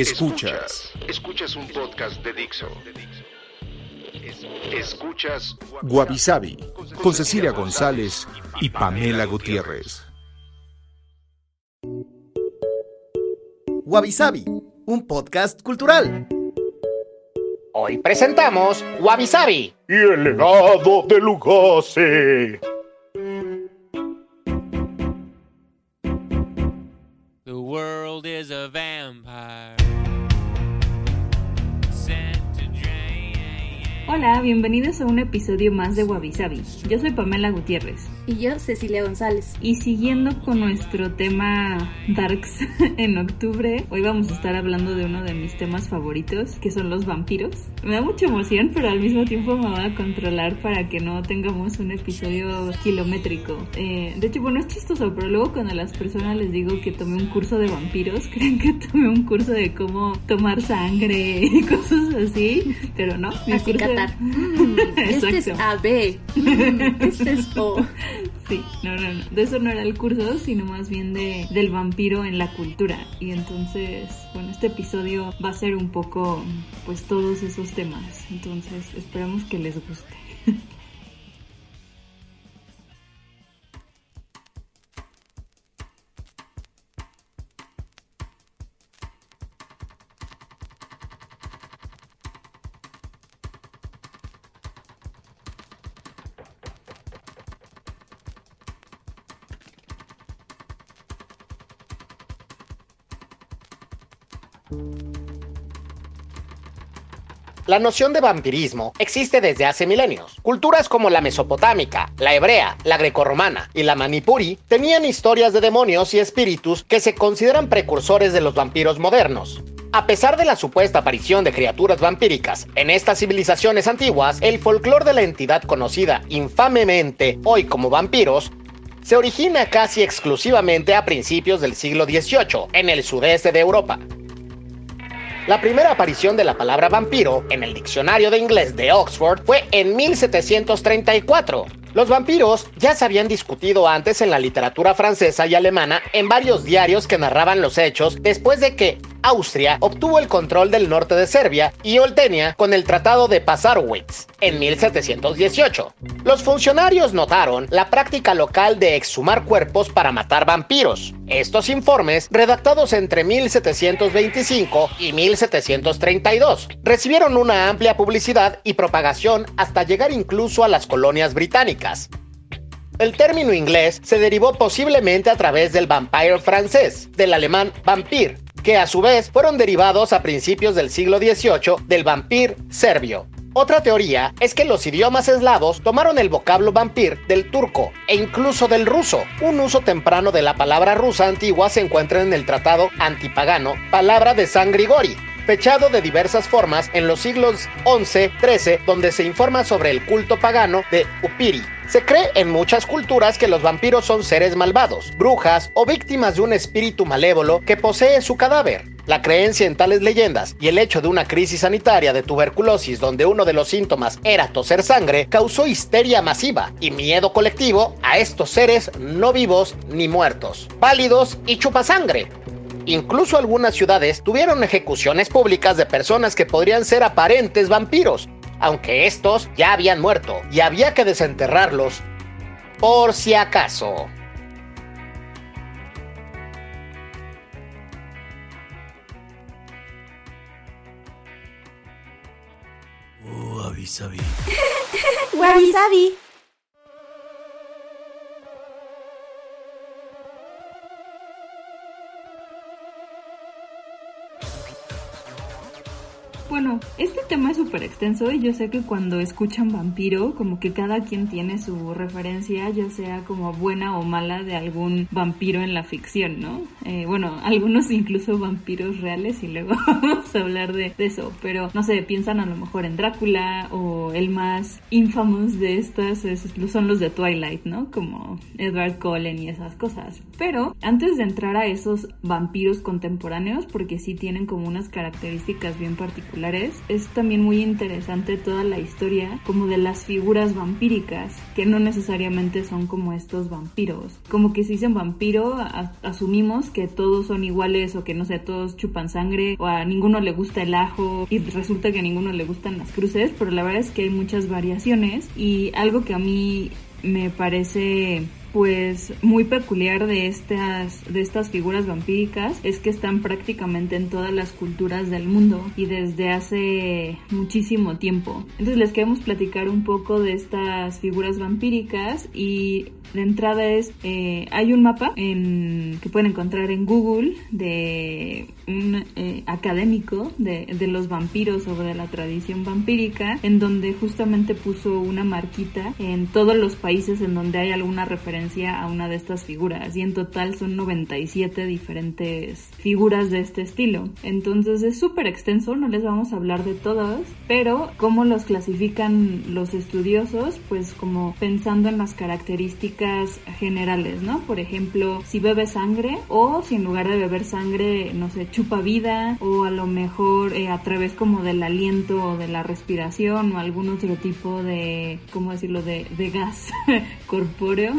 Escuchas. Escuchas un podcast de Dixo. Escuchas Guavi Sabi con Cecilia González y Pamela Gutiérrez. Wabi Sabi, un podcast cultural. Hoy presentamos Wabi Sabi. y el legado de Lugosi. The world is a vampire. Hola, bienvenidos a un episodio más de Wabi Sabi. Yo soy Pamela Gutiérrez. Y yo, Cecilia González. Y siguiendo con nuestro tema Darks en octubre, hoy vamos a estar hablando de uno de mis temas favoritos, que son los vampiros. Me da mucha emoción, pero al mismo tiempo me va a controlar para que no tengamos un episodio kilométrico. Eh, de hecho, bueno, es chistoso, pero luego cuando a las personas les digo que tomé un curso de vampiros, creen que tomé un curso de cómo tomar sangre y cosas así, pero no. mi Así curso- Mm, este es. AB. Mm, este es O. Sí, no, no, no. De eso no era el curso, sino más bien de, del vampiro en la cultura. Y entonces, bueno, este episodio va a ser un poco, pues, todos esos temas. Entonces, esperamos que les guste. La noción de vampirismo existe desde hace milenios. Culturas como la mesopotámica, la hebrea, la grecorromana y la manipuri tenían historias de demonios y espíritus que se consideran precursores de los vampiros modernos. A pesar de la supuesta aparición de criaturas vampíricas en estas civilizaciones antiguas, el folclore de la entidad conocida infamemente hoy como vampiros se origina casi exclusivamente a principios del siglo XVIII en el sudeste de Europa. La primera aparición de la palabra vampiro en el diccionario de inglés de Oxford fue en 1734. Los vampiros ya se habían discutido antes en la literatura francesa y alemana en varios diarios que narraban los hechos después de que Austria obtuvo el control del norte de Serbia y Oltenia con el Tratado de Passarowitz en 1718. Los funcionarios notaron la práctica local de exhumar cuerpos para matar vampiros. Estos informes, redactados entre 1725 y 1732, recibieron una amplia publicidad y propagación hasta llegar incluso a las colonias británicas. El término inglés se derivó posiblemente a través del vampire francés, del alemán vampire, que a su vez fueron derivados a principios del siglo XVIII del vampir serbio. Otra teoría es que los idiomas eslavos tomaron el vocablo vampir del turco e incluso del ruso. Un uso temprano de la palabra rusa antigua se encuentra en el tratado antipagano, palabra de San Grigori, fechado de diversas formas en los siglos XI-XIII, donde se informa sobre el culto pagano de Upiri. Se cree en muchas culturas que los vampiros son seres malvados, brujas o víctimas de un espíritu malévolo que posee su cadáver. La creencia en tales leyendas y el hecho de una crisis sanitaria de tuberculosis donde uno de los síntomas era toser sangre causó histeria masiva y miedo colectivo a estos seres no vivos ni muertos, pálidos y chupasangre. Incluso algunas ciudades tuvieron ejecuciones públicas de personas que podrían ser aparentes vampiros, aunque estos ya habían muerto y había que desenterrarlos por si acaso. Wabi Sabi. bueno, este tema es súper extenso y yo sé que cuando escuchan vampiro, como que cada quien tiene su referencia, ya sea como buena o mala de algún vampiro en la ficción, ¿no? Eh, bueno, algunos incluso vampiros reales y luego vamos a hablar de, eso, pero no sé, piensan a lo mejor en Drácula o el más infamous de estas es, son los de Twilight, ¿no? Como Edward Cullen y esas cosas. Pero antes de entrar a esos vampiros contemporáneos, porque sí tienen como unas características bien particulares, es también muy interesante toda la historia como de las figuras vampíricas, que no necesariamente son como estos vampiros. Como que si dicen vampiro, asumimos que todos son iguales o que no sé, todos chupan sangre o a ninguno le gusta el ajo y resulta que a ninguno le gustan las cruces, pero la verdad es que hay muchas variaciones y algo que a mí me parece pues muy peculiar de estas de estas figuras vampíricas es que están prácticamente en todas las culturas del mundo y desde hace muchísimo tiempo. Entonces les queremos platicar un poco de estas figuras vampíricas y de entrada es eh, hay un mapa en, que pueden encontrar en Google de un eh, académico de, de los vampiros o de la tradición vampírica en donde justamente puso una marquita en todos los países en donde hay alguna referencia a una de estas figuras y en total son 97 diferentes figuras de este estilo. Entonces es súper extenso, no les vamos a hablar de todas, pero cómo los clasifican los estudiosos, pues como pensando en las características generales, ¿no? Por ejemplo, si bebe sangre o si en lugar de beber sangre, no sé, chupa vida o a lo mejor eh, a través como del aliento o de la respiración o algún otro tipo de, ¿cómo decirlo?, de, de gas corpóreo.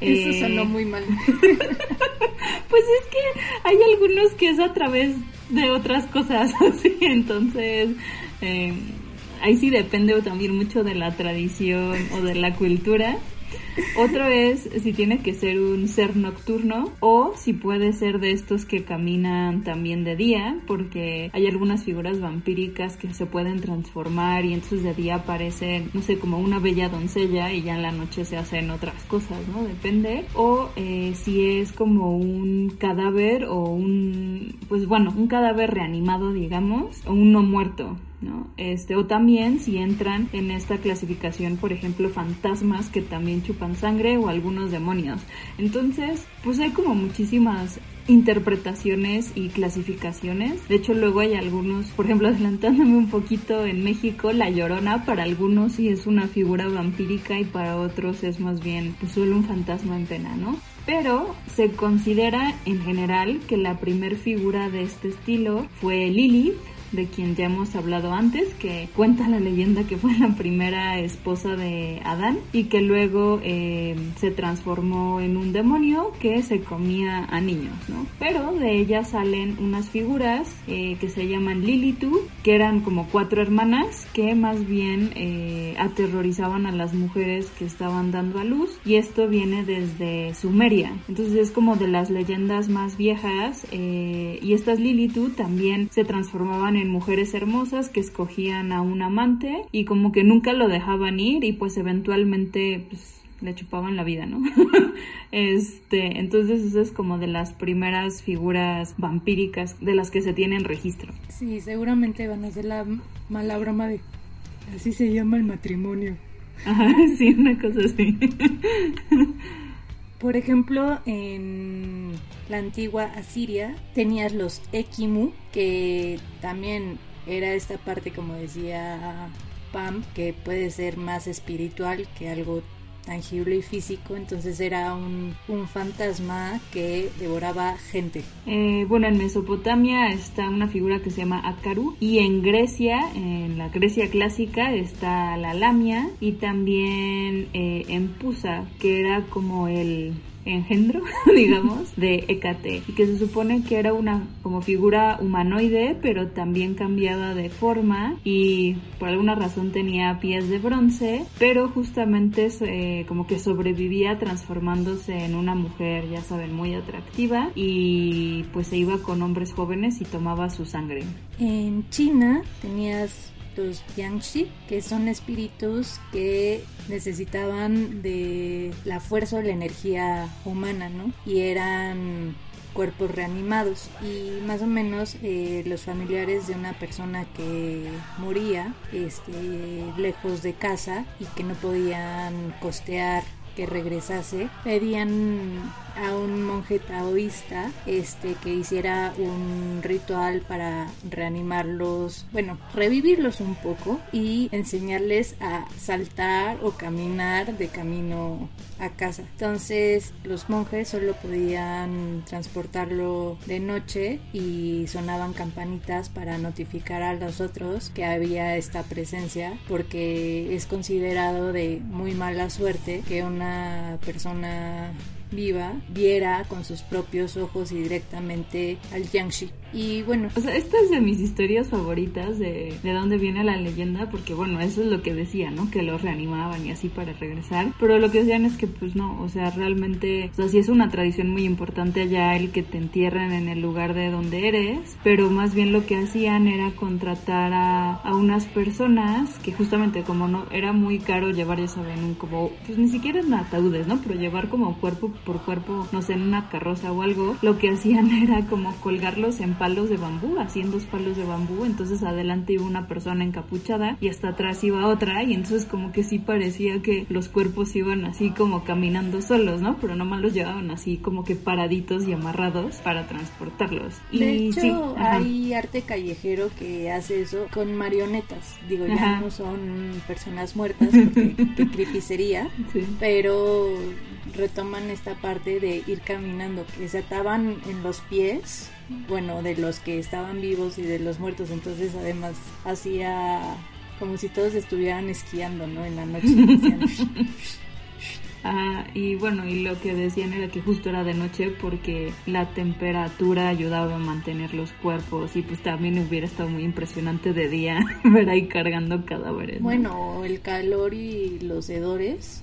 Eso eh, sonó muy mal. pues es que hay algunos que es a través de otras cosas, así, entonces eh, ahí sí depende también mucho de la tradición o de la cultura. Otro es si tiene que ser un ser nocturno o si puede ser de estos que caminan también de día, porque hay algunas figuras vampíricas que se pueden transformar y entonces de día aparecen, no sé, como una bella doncella y ya en la noche se hacen otras cosas, ¿no? Depende. O eh, si es como un cadáver o un, pues bueno, un cadáver reanimado, digamos, o un no muerto. ¿No? Este, o también si entran en esta clasificación, por ejemplo, fantasmas que también chupan sangre o algunos demonios. Entonces, pues hay como muchísimas interpretaciones y clasificaciones. De hecho, luego hay algunos, por ejemplo, adelantándome un poquito en México, la llorona para algunos sí es una figura vampírica y para otros es más bien pues, solo un fantasma en pena, ¿no? Pero se considera en general que la primer figura de este estilo fue Lilith, de quien ya hemos hablado antes, que cuenta la leyenda que fue la primera esposa de Adán y que luego eh, se transformó en un demonio que se comía a niños, ¿no? Pero de ella salen unas figuras eh, que se llaman Lilitu, que eran como cuatro hermanas que más bien eh, aterrorizaban a las mujeres que estaban dando a luz y esto viene desde Sumeria. Entonces es como de las leyendas más viejas y estas Lilitu también se transformaban en mujeres hermosas que escogían a un amante y como que nunca lo dejaban ir y pues eventualmente pues le chupaban la vida, ¿no? este, entonces eso es como de las primeras figuras vampíricas de las que se tienen registro. Sí, seguramente van a hacer la mala broma de así se llama el matrimonio. Ajá, sí, una cosa así. Por ejemplo, en la antigua Asiria tenías los Ekimu, que también era esta parte, como decía Pam, que puede ser más espiritual que algo tangible y físico, entonces era un, fantasma que devoraba gente. Eh, bueno, en Mesopotamia está una figura que se llama Akaru y en Grecia, en la Grecia clásica, está la Lamia y también eh, en Pusa, que era como el engendro, digamos, de Hécate y que se supone que era una como figura humanoide, pero también cambiada de forma y por alguna razón tenía pies de bronce, pero justamente como que sobrevivía transformándose en una mujer, ya saben, muy atractiva y pues se iba con hombres jóvenes y tomaba su sangre. En China tenías los Yangshi, que son espíritus que necesitaban de la fuerza o la energía humana, ¿no? Y eran cuerpos reanimados y más o menos eh, los familiares de una persona que moría este, lejos de casa y que no podían costear que regresase, pedían a un monje taoísta este que hiciera un ritual para reanimarlos, bueno, revivirlos un poco y enseñarles a saltar o caminar de camino a casa. Entonces, los monjes solo podían transportarlo de noche y sonaban campanitas para notificar a los otros que había esta presencia porque es considerado de muy mala suerte que una persona viva viera con sus propios ojos y directamente al Jiangxi. Y bueno, o sea, esta es de mis historias favoritas de, de dónde viene la leyenda, porque bueno, eso es lo que decía, ¿no? Que los reanimaban y así para regresar. Pero lo que decían es que pues no, o sea, realmente, o sea, sí es una tradición muy importante allá el que te entierren en el lugar de donde eres, pero más bien lo que hacían era contratar a, a unas personas que justamente como no, era muy caro llevar, ya saben, un como, pues ni siquiera en ataúdes, ¿no? Pero llevar como cuerpo por cuerpo, no sé, en una carroza o algo, lo que hacían era como colgarlos en palos de bambú, haciendo palos de bambú, entonces adelante iba una persona encapuchada y hasta atrás iba otra y entonces como que sí parecía que los cuerpos iban así como caminando solos, ¿no? Pero nomás los llevaban así como que paraditos y amarrados para transportarlos. De y hecho, sí, hay arte callejero que hace eso con marionetas. Digo, ya Ajá. no son personas muertas, porque qué creepy sería, Sí. pero retoman esta parte de ir caminando, que se ataban en los pies, bueno, de los que estaban vivos y de los muertos, entonces además hacía como si todos estuvieran esquiando, ¿no? En la noche. Ah, y bueno, y lo que decían era que justo era de noche porque la temperatura ayudaba a mantener los cuerpos y pues también hubiera estado muy impresionante de día ver ahí cargando cadáveres. ¿no? bueno, el calor y los hedores.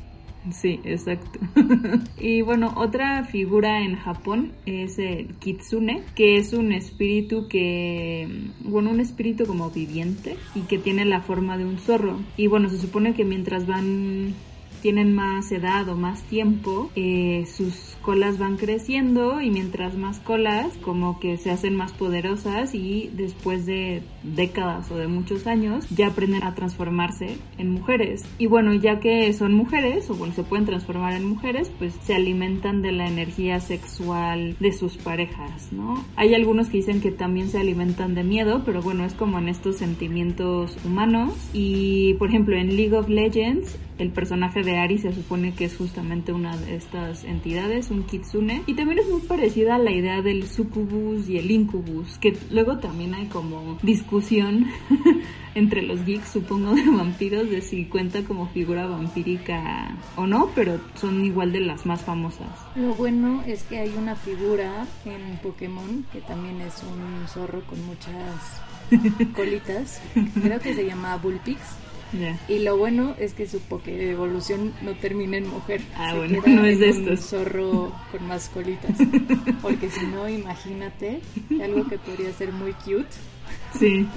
Sí, exacto. y bueno, otra figura en Japón es el kitsune, que es un espíritu que, bueno, un espíritu como viviente y que tiene la forma de un zorro. Y bueno, se supone que mientras van tienen más edad o más tiempo, eh, sus colas van creciendo y mientras más colas como que se hacen más poderosas y después de décadas o de muchos años ya aprenden a transformarse en mujeres. Y bueno, ya que son mujeres o bueno, se pueden transformar en mujeres, pues se alimentan de la energía sexual de sus parejas, ¿no? Hay algunos que dicen que también se alimentan de miedo, pero bueno, es como en estos sentimientos humanos y por ejemplo en League of Legends el personaje de Ari se supone que es justamente una de estas entidades, un kitsune, y también es muy parecida a la idea del sucubus y el incubus, que luego también hay como discusión entre los geeks, supongo, de vampiros, de si cuenta como figura vampírica o no, pero son igual de las más famosas. Lo bueno es que hay una figura en Pokémon que también es un zorro con muchas colitas. Creo que se llama Bullpix. Y lo bueno es que su Poké evolución no termina en mujer. Ah, Se bueno, queda no es de en un estos. zorro con más colitas. Porque si no, imagínate algo que podría ser muy cute. Sí.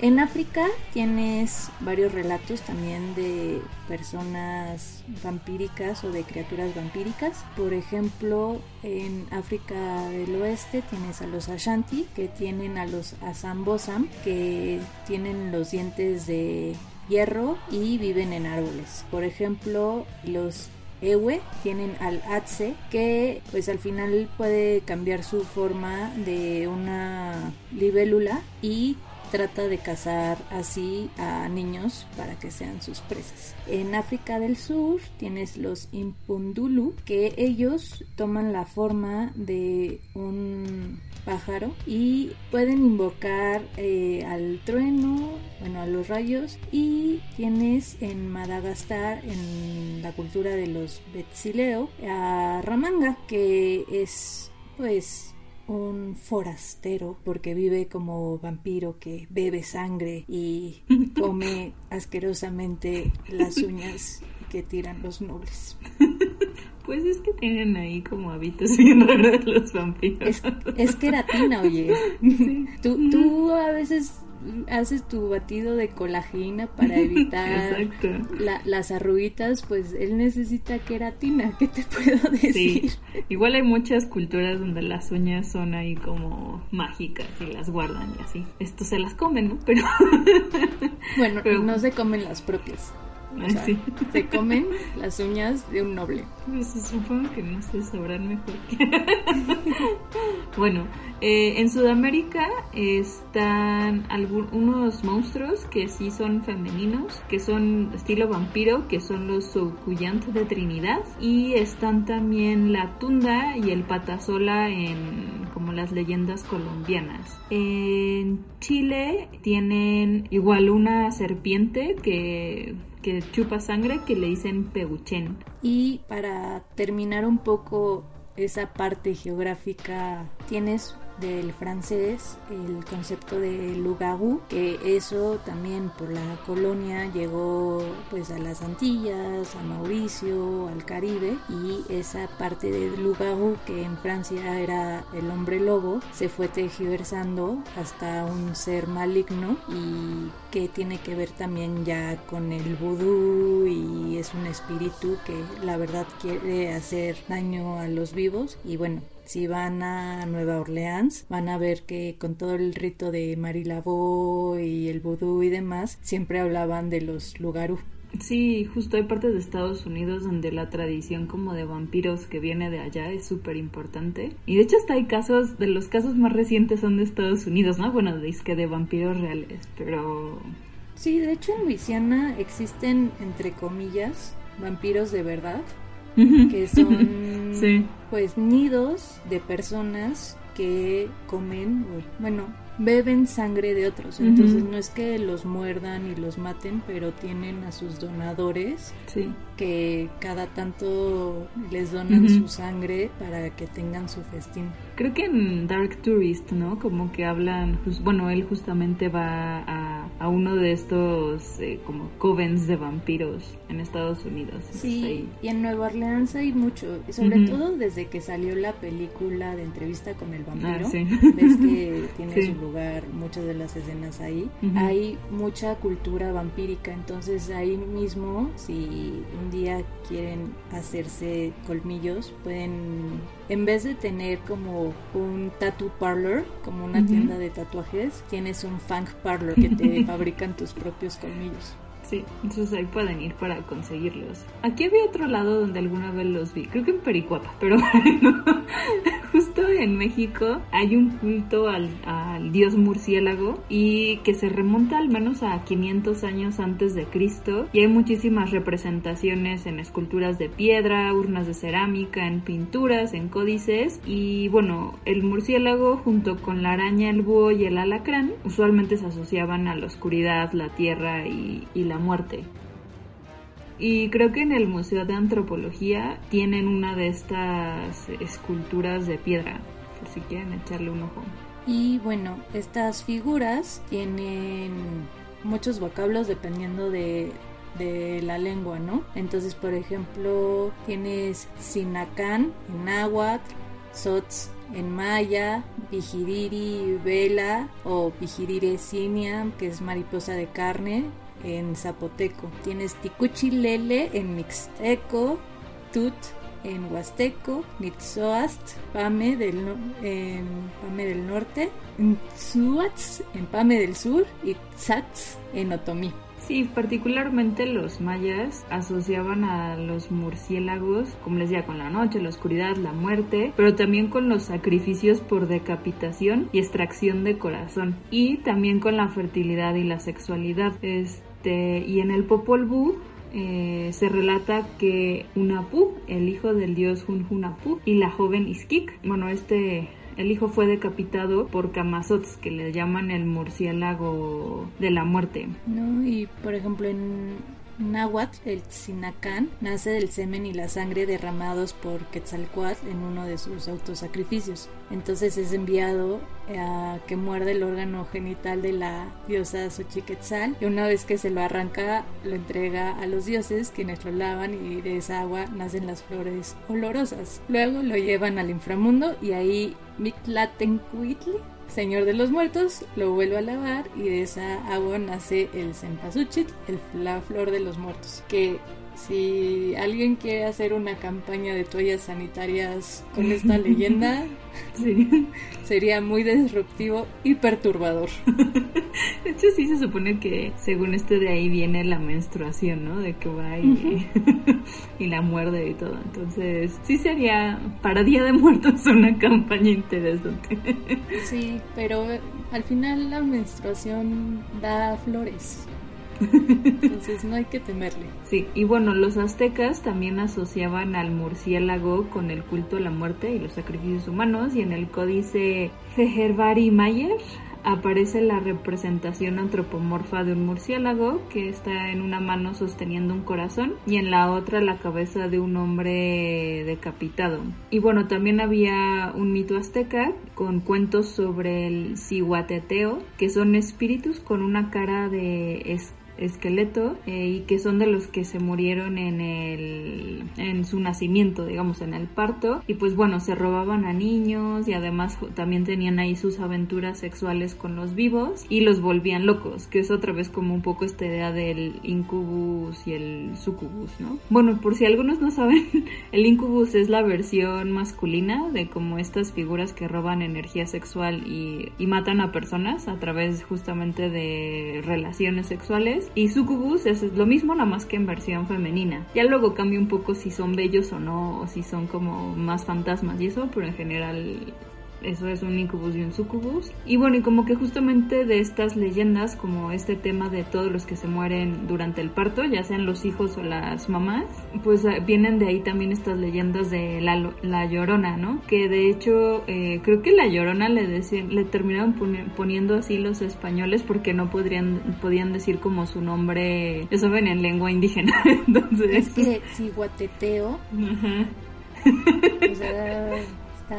En África tienes varios relatos también de personas vampíricas o de criaturas vampíricas. Por ejemplo, en África del Oeste tienes a los Ashanti, que tienen a los Asambosam, que tienen los dientes de hierro y viven en árboles. Por ejemplo, los Ewe tienen al Atse que pues al final puede cambiar su forma de una libélula y trata de cazar así a niños para que sean sus presas. En África del Sur tienes los Impundulu que ellos toman la forma de un pájaro y pueden invocar eh, al trueno, bueno, a los rayos y tienes en Madagascar, en la cultura de los Betsileo, a Ramanga, que es pues un forastero porque vive como vampiro que bebe sangre y come asquerosamente las uñas que tiran los nobles. Pues es que tienen ahí como hábitos bien raros los vampiros. Es, es queratina, oye. Tú, tú a veces haces tu batido de colagina para evitar las arruguitas, pues él necesita queratina, ¿qué te puedo decir? Sí. Igual hay muchas culturas donde las uñas son ahí como mágicas y las guardan y así. Esto se las comen, ¿no? Pero... bueno, no se comen las propias. Se comen las uñas de un noble. Pues supongo que no se sabrán mejor bueno, eh, en Sudamérica están algunos monstruos que sí son femeninos, que son estilo vampiro, que son los Soukuyant de Trinidad. Y están también la tunda y el patasola en como las leyendas colombianas. En Chile tienen igual una serpiente que que chupa sangre que le dicen peguchen. Y para terminar un poco esa parte geográfica, tienes del francés el concepto de loup que eso también por la colonia llegó pues a las Antillas, a Mauricio, al Caribe y esa parte de loup que en Francia era el hombre lobo se fue tejiversando hasta un ser maligno y que tiene que ver también ya con el vudú y es un espíritu que la verdad quiere hacer daño a los vivos. Y bueno si van a Nueva Orleans, van a ver que con todo el rito de Marilabo y el vudú y demás, siempre hablaban de los lugarú. Sí, justo hay partes de Estados Unidos donde la tradición como de vampiros que viene de allá es súper importante. Y de hecho hasta hay casos, de los casos más recientes son de Estados Unidos, ¿no? Bueno, dice que de vampiros reales, pero... Sí, de hecho en Luisiana existen, entre comillas, vampiros de verdad que son pues nidos de personas que comen, bueno, beben sangre de otros. Entonces no es que los muerdan y los maten, pero tienen a sus donadores que cada tanto les donan su sangre para que tengan su festín. Creo que en Dark Tourist, ¿no? Como que hablan, bueno, él justamente va a, a uno de estos eh, como covens de vampiros en Estados Unidos. Sí, y en Nueva Orleans hay mucho, sobre todo desde que salió la película de entrevista con el vampiro. Ah, ves que tiene su lugar muchas de las escenas ahí. Hay mucha cultura vampírica, entonces ahí mismo, si un día quieren hacerse colmillos, pueden, en vez de tener como un tattoo parlor, como una tienda de tatuajes, tienes un funk parlor que te fabrican tus propios colmillos. Sí, entonces ahí pueden ir para conseguirlos. Aquí había otro lado donde alguna vez los vi, creo que en Pericuapa, pero bueno, justo en México hay un culto al, al, dios murciélago y que se remonta al menos a 500 años antes de Cristo. Y hay muchísimas representaciones en esculturas de piedra, urnas de cerámica, en pinturas, en códices. Y bueno, el murciélago junto con la araña, el búho y el alacrán usualmente se asociaban a la oscuridad, la tierra y, y la muerte. Y creo que en el Museo de Antropología tienen una de estas esculturas de piedra, si quieren echarle un ojo. Y bueno, estas figuras tienen muchos vocablos dependiendo de, la lengua, ¿no? Entonces, por ejemplo, tienes Sinacán en náhuatl, Sots en maya, Vigiriri vela o Vigirire siniam, que es mariposa de carne, en zapoteco. Tienes Ticuchilele en mixteco, Tut en huasteco, Nitzoast, Pame del, en Pame del norte, Tzuatz en Pame del sur y Tzatz en otomí. Sí, particularmente los mayas asociaban a los murciélagos, como les decía, con la noche, la oscuridad, la muerte, pero también con los sacrificios por decapitación y extracción de corazón, y también con la fertilidad y la sexualidad. Este este, y en el Popol Vuh eh, se relata que Unapu, el hijo del dios Hunhunapu, y la joven Iskik, bueno, este el hijo fue decapitado por Camazots, que le llaman el murciélago de la muerte. No, y por ejemplo en Nahuatl, el Tzinacán, nace del semen y la sangre derramados por Quetzalcoatl en uno de sus autosacrificios. Entonces es enviado a que muerde el órgano genital de la diosa Xochiquetzal y una vez que se lo arranca lo entrega a los dioses quienes lo lavan y de esa agua nacen las flores olorosas. Luego lo llevan al inframundo y ahí Mictlatencuitli señor de los muertos lo vuelve a lavar y de esa agua nace el cempasúchil, el, la flor de los muertos, que si alguien quiere hacer una campaña de toallas sanitarias con esta leyenda, sería muy disruptivo y perturbador. De hecho, sí se supone que según este de ahí viene la menstruación, ¿no? De que va y, y la muerde y todo. Entonces, sí sería para Día de Muertos una campaña interesante. Sí, pero al final la menstruación da flores. Entonces no hay que temerle. Sí, y bueno, los aztecas también asociaban al murciélago con el culto a la muerte y los sacrificios humanos, y en el códice Feherbari Mayer aparece la representación antropomorfa de un murciélago que está en una mano sosteniendo un corazón y en la otra la cabeza de un hombre decapitado. Y bueno, también había un mito azteca con cuentos sobre el cihuateteo, que son espíritus con una cara de esqueleto eh, y que son de los que se murieron en el en su nacimiento digamos en el parto. Y pues bueno se robaban a niños y además también tenían ahí sus aventuras sexuales con los vivos y los volvían locos que es otra vez como un poco esta idea del incubus y el sucubus no bueno por si algunos no saben el incubus es la versión masculina de como estas figuras que roban energía sexual y, y matan a personas a través justamente de relaciones sexuales y Sucubus es lo mismo, nada más que en versión femenina. Ya luego cambia un poco si son bellos o no, o si son como más fantasmas y eso, pero en general eso es un incubus y un sucubus. Y bueno, y como que justamente de estas leyendas, como este tema de todos los que se mueren durante el parto, ya sean los hijos o las mamás, pues ah, vienen de ahí también estas leyendas de la, la llorona, ¿no? Que de hecho eh, creo que la llorona le decían, le terminaron poniendo así los españoles porque no podrían, podían decir como su nombre, ya saben, en lengua indígena. Entonces... Es que si guateteo. Ajá. O sea,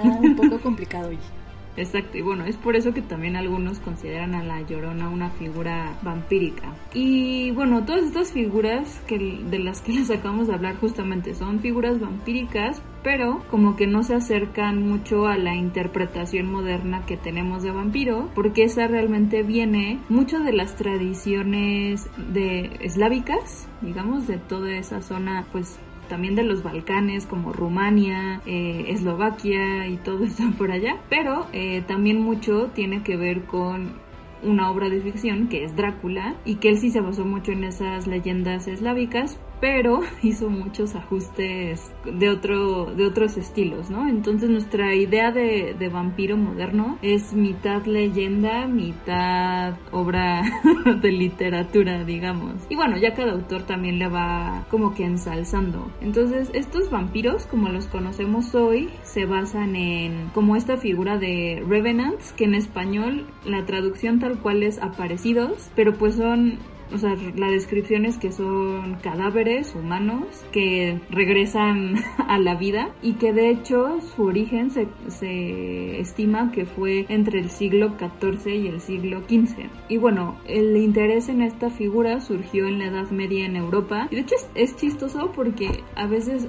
un poco complicado hoy. Exacto, y bueno, es por eso que también algunos consideran a la Llorona una figura vampírica. Y bueno, todas estas figuras que, de las que les acabamos de hablar justamente son figuras vampíricas, pero como que no se acercan mucho a la interpretación moderna que tenemos de vampiro, porque esa realmente viene mucho de las tradiciones de eslávicas, digamos, de toda esa zona pues también de los Balcanes como Rumania, eh, Eslovaquia y todo esto por allá, pero eh, también mucho tiene que ver con una obra de ficción que es Drácula y que él sí se basó mucho en esas leyendas eslávicas, pero hizo muchos ajustes de, otro, de otros estilos, ¿no? Entonces nuestra idea de, de vampiro moderno es mitad leyenda, mitad obra de literatura, digamos. Y bueno, ya cada autor también le va como que ensalzando. Entonces estos vampiros, como los conocemos hoy, se basan en como esta figura de revenants, que en español la traducción tal cual es aparecidos, pero pues son o sea, la descripción es que son cadáveres humanos que regresan a la vida y que de hecho su origen se, se estima que fue entre el siglo XIV y el siglo XV. Y bueno, el interés en esta figura surgió en la Edad Media en Europa. Y de hecho es, es chistoso porque a veces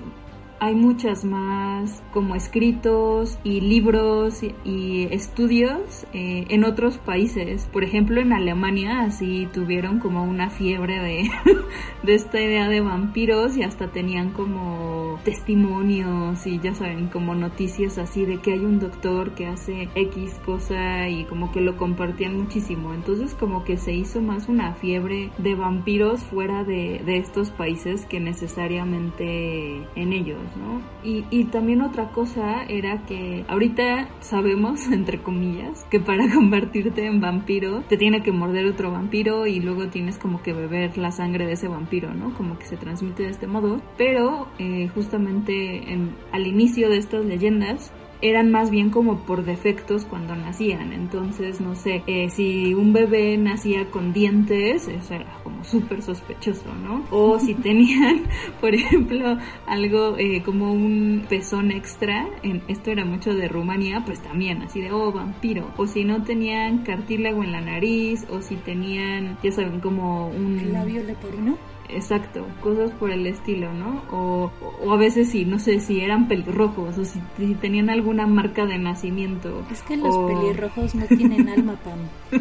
hay muchas más como escritos y libros y, estudios eh, en otros países. Por ejemplo, en Alemania así tuvieron como una fiebre de, de esta idea de vampiros y hasta tenían como testimonios y ya saben, como noticias así de que hay un doctor que hace X cosa y como que lo compartían muchísimo. Entonces como que se hizo más una fiebre de vampiros fuera de, de estos países que necesariamente en ellos. Y, y también otra cosa era que ahorita sabemos, entre comillas, que para convertirte en vampiro te tiene que morder otro vampiro y luego tienes como que beber la sangre de ese vampiro, ¿no? Como que se transmite de este modo. Pero eh, justamente en, al inicio de estas leyendas eran más bien como por defectos cuando nacían. Entonces, no sé, eh, si un bebé nacía con dientes, eso era como súper sospechoso, ¿no? O si tenían, por ejemplo, algo eh, como un pezón extra, en, esto era mucho de Rumanía, pues también así de, oh, vampiro. O si no tenían cartílago en la nariz, o si tenían, ya saben, como un... ¿Labio leporino? Exacto, cosas por el estilo, ¿no? O, o a veces sí, no sé si eran pelirrojos o si, si tenían alguna marca de nacimiento. Es que los pelirrojos no tienen alma, Pam.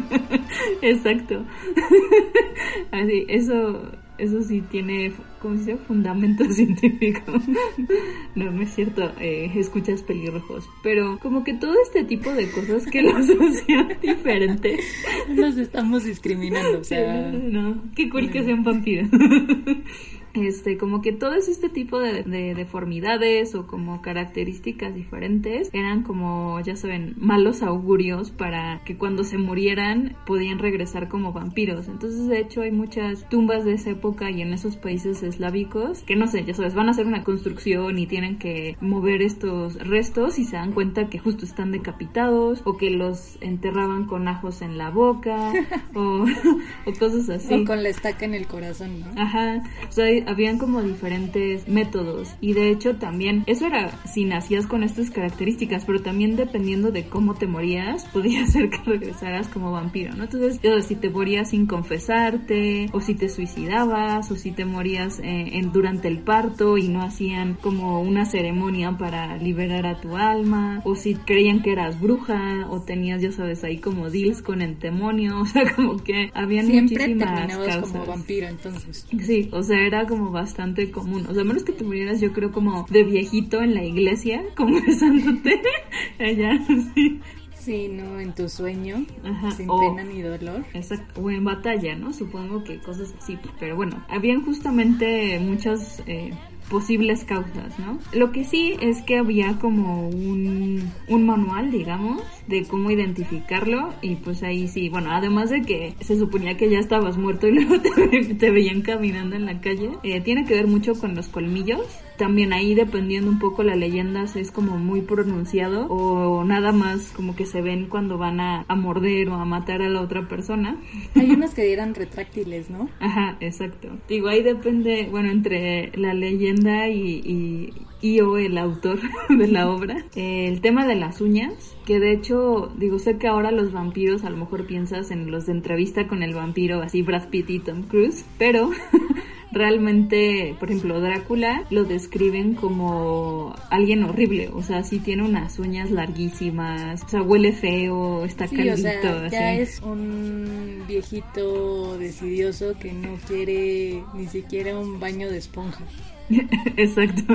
Exacto. Así, eso eso sí tiene, ¿cómo se dice? Fundamento científico. no, no es cierto, eh, escuchas pelirrojos. Pero como que todo este tipo de cosas que los hacían diferentes. Nos estamos discriminando, o sea. No, qué cool que sean vampiros. este, como que todo este tipo de, deformidades o como características diferentes eran como, ya saben, malos augurios para que cuando se murieran podían regresar como vampiros. Entonces, de hecho, hay muchas tumbas de esa época y en esos países eslávicos que no sé, ya sabes, van a hacer una construcción y tienen que mover estos restos y se dan cuenta que justo están decapitados o que los enterraban con ajos en la boca o, o cosas así. O con la estaca en el corazón, ¿no? Ajá. O sea, habían como diferentes métodos y de hecho también eso era si nacías con estas características, pero también dependiendo de cómo te morías, podía ser que regresaras como vampiro, ¿no? Entonces, si te morías sin confesarte o si te suicidabas o si te morías eh, en, durante el parto y no hacían como una ceremonia para liberar a tu alma o si creían que eras bruja o tenías, ya sabes, ahí como deals con el demonio, o sea, como que habían Siempre muchísimas terminabas como vampiro entonces. Sí, o sea, era como bastante común. O sea, menos que te murieras, yo creo, como de viejito en la iglesia, como besándote allá, sí. Sí, no, en tu sueño, sin pena ni dolor. Exacto, o en batalla, ¿no? Supongo que cosas así. Pero bueno, habían justamente muchas eh, posibles causas, ¿no? Lo que sí es que había como un, un manual, digamos, de cómo identificarlo y pues ahí sí, bueno, además de que se suponía que ya estabas muerto y luego te, veían caminando en la calle, eh, tiene que ver mucho con los colmillos. También ahí dependiendo un poco la leyenda es como muy pronunciado o nada más como que se ven cuando van a, morder o a matar a la otra persona. Hay unos que eran retráctiles, ¿no? Ajá, exacto. Digo, ahí depende, bueno, entre la leyenda y, y o el autor de la obra. el tema de las uñas, que de hecho, digo, sé que ahora los vampiros a lo mejor piensas en los de entrevista con el vampiro, así Brad Pitt y Tom Cruise, pero realmente, por ejemplo, Drácula lo describen como alguien horrible, o sea, sí tiene unas uñas larguísimas, o sea, huele feo, está sí, O sea, ya es un viejito decidioso que no quiere ni siquiera un baño de esponja. Exacto.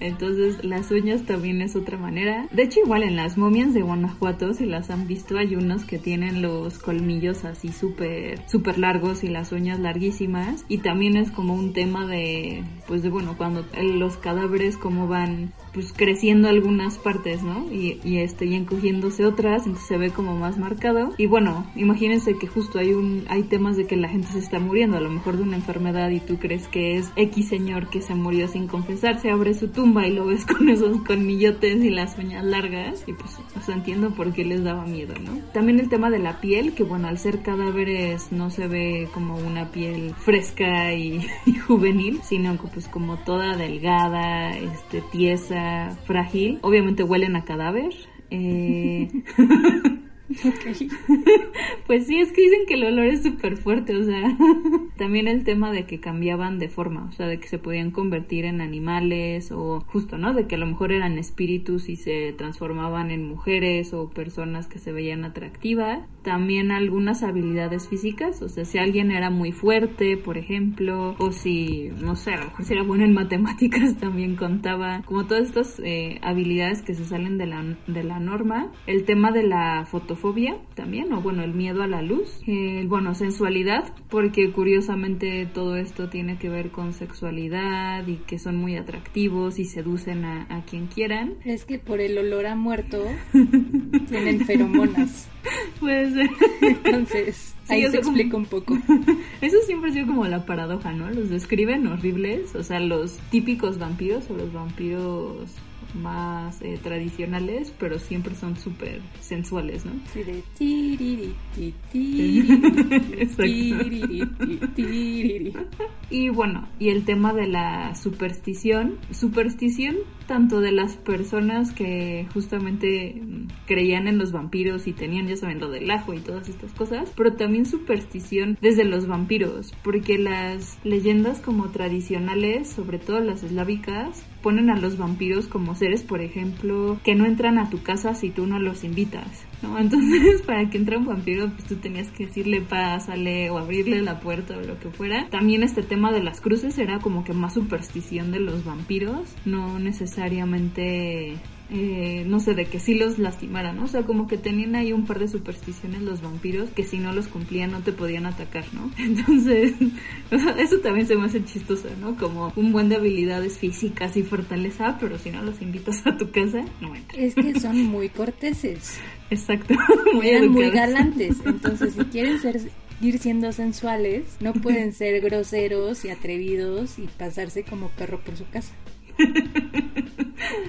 Entonces las uñas también es otra manera. De hecho igual en las momias de Guanajuato, si las han visto, hay unos que tienen los colmillos así súper, súper largos y las uñas larguísimas. Y también es como un tema de, pues de bueno, cuando los cadáveres como van pues creciendo algunas partes, ¿no? Y, y, este, y encogiéndose otras, entonces se ve como más marcado. Y bueno, imagínense que justo hay un, hay temas de que la gente se está muriendo, a lo mejor de una enfermedad y tú crees que es X señor que se murió sin confesarse, abre su tumba y lo ves con esos colmillotes y las uñas largas y pues, pues entiendo por qué les daba miedo, ¿no? También el tema de la piel, que bueno, al ser cadáveres no se ve como una piel fresca y, y juvenil, sino pues como toda delgada, este, tiesa, frágil. Obviamente huelen a cadáver. Eh... pues sí, es que dicen que el olor es súper fuerte, o sea, también el tema de que cambiaban de forma, o sea, de que se podían convertir en animales o justo, ¿no? De que a lo mejor eran espíritus y se transformaban en mujeres o personas que se veían atractivas. También algunas habilidades físicas, o sea, si alguien era muy fuerte, por ejemplo, o si, no sé, a lo mejor si era bueno en matemáticas, también contaba como todas estas eh, habilidades que se salen de la, de la norma. El tema de la fotografía fobia también, o bueno, el miedo a la luz. Eh, bueno, sensualidad, porque curiosamente todo esto tiene que ver con sexualidad y que son muy atractivos y seducen a, quien quieran. Es que por el olor a muerto tienen feromonas. Puede ser. Entonces, ahí se explica un poco. Eso siempre ha sido como la paradoja, ¿no? Los describen horribles, o sea, los típicos vampiros o los vampiros más eh, tradicionales, pero siempre son súper sensuales, ¿no? Sí, de Y bueno, y el tema de la superstición, superstición tanto de las personas que justamente creían en los vampiros y tenían, ya saben, lo del ajo y todas estas cosas, pero también superstición desde los vampiros, porque las leyendas como tradicionales, sobre todo las eslávicas, ponen a los vampiros como seres, por ejemplo, que no entran a tu casa si tú no los invitas, ¿no? Entonces, para que entre un vampiro, pues tú tenías que decirle pásale o abrirle la puerta o lo que fuera. También este tema de las cruces era como que más superstición de los vampiros, no necesariamente eh, no sé, de que sí los lastimaran, ¿no? O sea, como que tenían ahí un par de supersticiones los vampiros que si no los cumplían no te podían atacar, ¿no? Entonces, eso también se me hace chistoso, ¿no? Como un buen de habilidades físicas y fortaleza, pero si no los invitas a tu casa, no entran. Es que son muy corteses. Exacto. Muy Eran muy galantes. Entonces, si quieren ser ir siendo sensuales, no pueden ser groseros y atrevidos y pasarse como perro por su casa.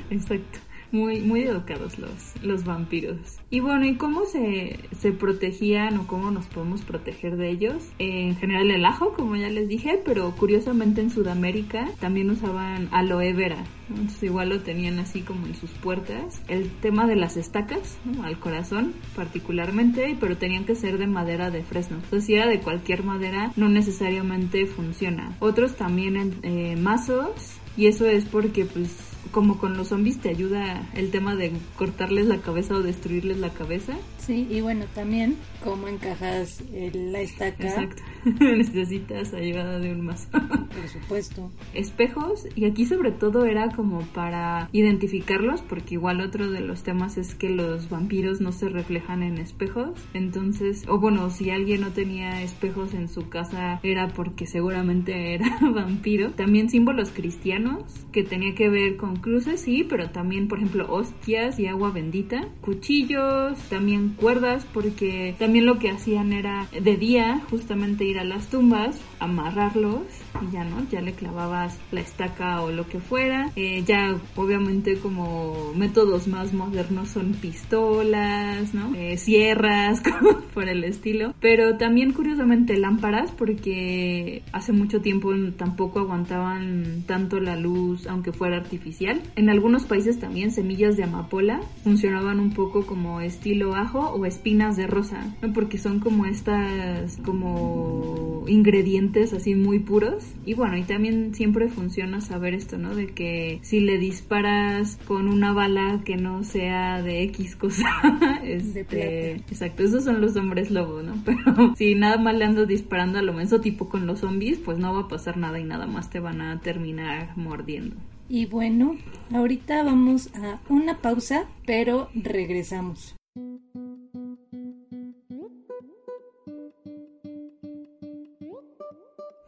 Exacto muy, muy educados los, los vampiros. Y bueno, ¿y cómo se, se protegían o cómo nos podemos proteger de ellos? en general el ajo, como ya les dije, pero curiosamente en Sudamérica también usaban aloe vera. Entonces igual lo tenían así como en sus puertas. El tema de las estacas, al corazón particularmente, pero tenían que ser de madera de fresno. Entonces si era de cualquier madera, no necesariamente funciona. Otros también en eh, mazos, y eso es porque pues como con los zombies te ayuda el tema de cortarles la cabeza o destruirles la cabeza. Sí, y bueno, también cómo encajas la estaca. Exacto. Necesitas ayuda de un mazo. Por supuesto. Espejos, y aquí sobre todo era como para identificarlos, porque igual otro de los temas es que los vampiros no se reflejan en espejos. Entonces, o bueno, si alguien no tenía espejos en su casa era porque seguramente era vampiro. También símbolos cristianos, que tenía que ver con cruces, sí, pero también, por ejemplo, hostias y agua bendita. Cuchillos, también cuerdas, porque también lo que hacían era de día justamente ir a las tumbas, amarrarlos y ya no, ya le clavabas la estaca o lo que fuera. Eh, ya obviamente como métodos más modernos son pistolas, ¿no? Eh, sierras, como por el estilo. Pero también curiosamente lámparas porque hace mucho tiempo tampoco aguantaban tanto la luz aunque fuera artificial. En algunos países también semillas de amapola funcionaban un poco como estilo ajo o espinas de rosa, ¿no? Porque son como estas como ingredientes así muy puros y bueno, y también siempre funciona saber esto, ¿no? De que si le disparas con una bala que no sea de X cosa, este, exacto, esos son los hombres lobo, ¿no? Pero si nada más le andas disparando a lo menos tipo con los zombies, pues no va a pasar nada y nada más te van a terminar mordiendo. Y bueno, ahorita vamos a una pausa, pero regresamos.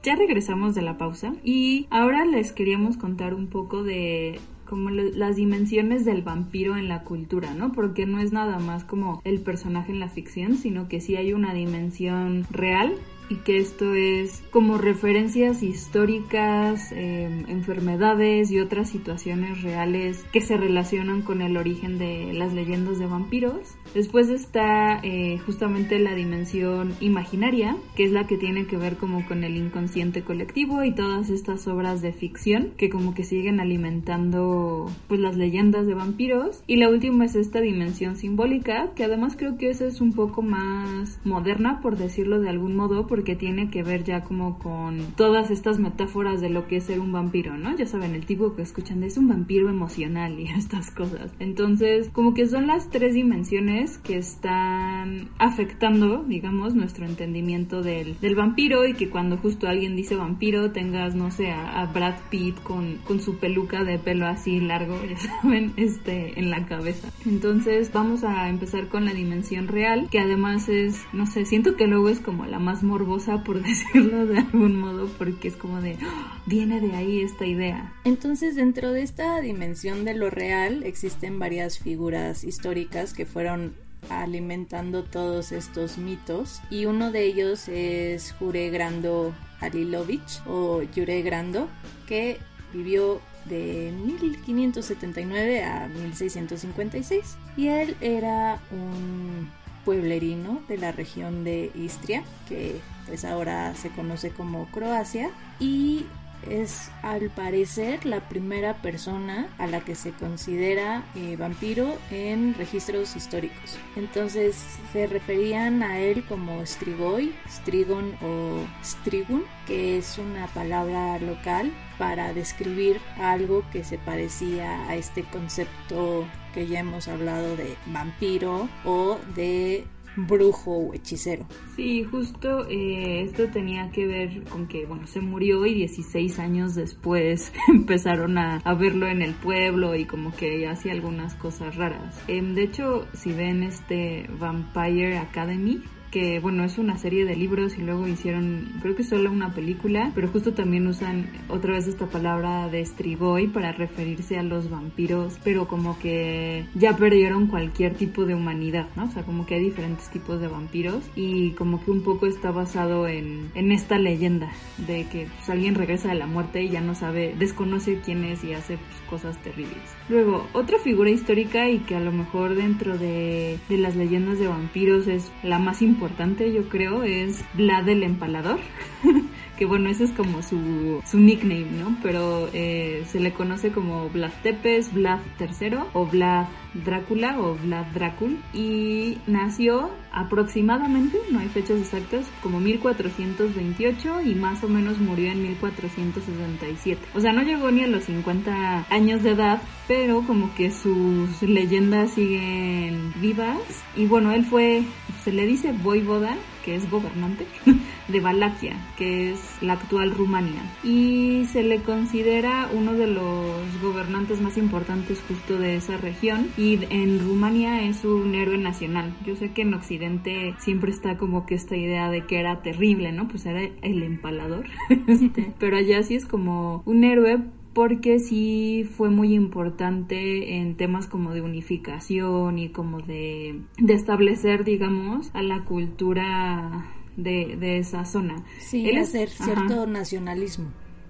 Ya regresamos de la pausa y ahora les queríamos contar un poco de como las dimensiones del vampiro en la cultura, ¿no? Porque no es nada más como el personaje en la ficción, sino que sí hay una dimensión real y que esto es como referencias históricas, em, enfermedades y otras situaciones reales que se relacionan con el origen de las leyendas de vampiros. Después está eh, justamente la dimensión imaginaria, que es la que tiene que ver como con el inconsciente colectivo y todas estas obras de ficción que como que siguen alimentando pues las leyendas de vampiros. Y la última es esta dimensión simbólica, que además creo que esa es un poco más moderna, por decirlo de algún modo, porque tiene que ver ya como con todas estas metáforas de lo que es ser un vampiro, ¿no? Ya saben, el tipo que escuchan es un vampiro emocional y estas cosas. Entonces, como que son las tres dimensiones que están afectando, digamos, nuestro entendimiento del, del vampiro y que cuando justo alguien dice vampiro tengas, no sé, a, Brad Pitt con, con su peluca de pelo así largo, ya saben, este, en la cabeza. Entonces, vamos a empezar con la dimensión real, que además es, no sé, siento que luego es como la más morbosa por decirlo de algún modo, porque es como de, ¡Ah! viene de ahí esta idea. Entonces, dentro de esta dimensión de lo real, existen varias figuras históricas que fueron alimentando todos estos mitos y uno de ellos es Jure Grando Alilovich o Jure Grando que vivió de 1579 a 1656 y él era un pueblerino de la región de Istria, que pues ahora se conoce como Croacia, y es al parecer la primera persona a la que se considera eh, vampiro en registros históricos. Entonces se referían a él como Strigoi, Strigon o Strigun, que es una palabra local para describir algo que se parecía a este concepto que ya hemos hablado de vampiro o de brujo o hechicero. Sí, justo eh, esto tenía que ver con que, bueno, se murió y 16 años después empezaron a, a verlo en el pueblo y como que hacía algunas cosas raras. Em, de hecho, si ven este Vampire Academy, que bueno, es una serie de libros y luego hicieron, creo que solo una película, pero justo también usan otra vez esta palabra de Strigoi para referirse a los vampiros, pero como que ya perdieron cualquier tipo de humanidad, ¿no? O sea, como que hay diferentes tipos de vampiros y como que un poco está basado en, en esta leyenda de que pues, alguien regresa de la muerte y ya no sabe, desconoce quién es y hace pues, cosas terribles. Luego, otra figura histórica y que a lo mejor dentro de, de las leyendas de vampiros es la más importante yo creo, es Vlad el Empalador. que bueno, ese es como su, su nickname, ¿no? Pero eh, se le conoce como Vlad Tepes, Vlad III o Vlad Drácula o Vlad Drácul y nació aproximadamente, no hay fechas exactas, como 1428 y más o menos murió en 1467. O sea, no llegó ni a los 50 años de edad, pero como que sus leyendas siguen vivas y bueno, él fue, se le dice voivoda que es gobernante de Valaquia, que es la actual Rumania. Y se le considera uno de los gobernantes más importantes justo de esa región. Y en Rumania es un héroe nacional. Yo sé que en Occidente siempre está como que esta idea de que era terrible, ¿no? Pues era el empalador. Este, pero allá sí es como un héroe porque sí fue muy importante en temas como de unificación y como de, de establecer, digamos, a la cultura de, de esa zona. Sí, Él hacer cierto nacionalismo.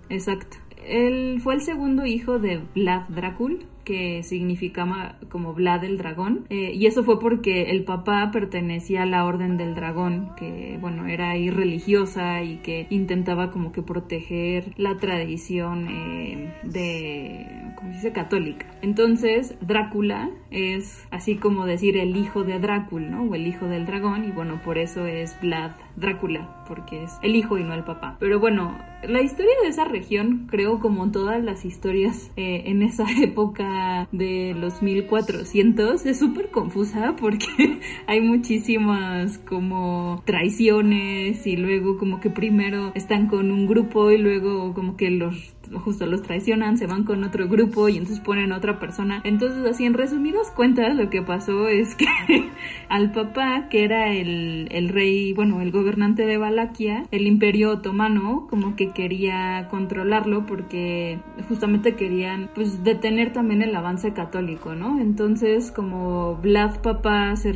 Exacto. Él fue el segundo hijo de Vlad Dracul, que significaba como Vlad el dragón eh, y eso fue porque el papá pertenecía a la orden del dragón que bueno era irreligiosa y que intentaba como que proteger la tradición eh, de como se dice católica entonces Drácula es así como decir el hijo de Drácula no o el hijo del dragón y bueno por eso es Vlad Drácula porque es el hijo y no el papá. Pero bueno la historia de esa región creo como todas las historias eh, en esa época de los 1400 es súper confusa porque hay muchísimas como traiciones y luego como que primero están con un grupo y luego como que los justo los traicionan, se van con otro grupo y entonces ponen a otra persona. Entonces, así en resumidas cuentas, lo que pasó es que al papá, que era el, el rey, bueno, el gobernante de Valaquia, el imperio otomano, como que quería controlarlo porque justamente querían, pues, detener también el avance católico, ¿no? Entonces, como Vlad papá se,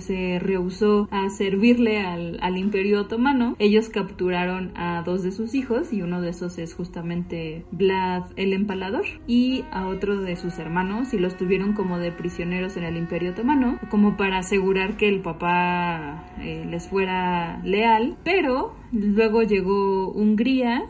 se rehusó a servirle al, al imperio otomano, ellos capturaron a dos de sus hijos y uno de esos es justamente Vlad el Empalador y a otro de sus hermanos y los tuvieron como de prisioneros en el Imperio Otomano como para asegurar que el papá eh, les fuera leal pero luego llegó Hungría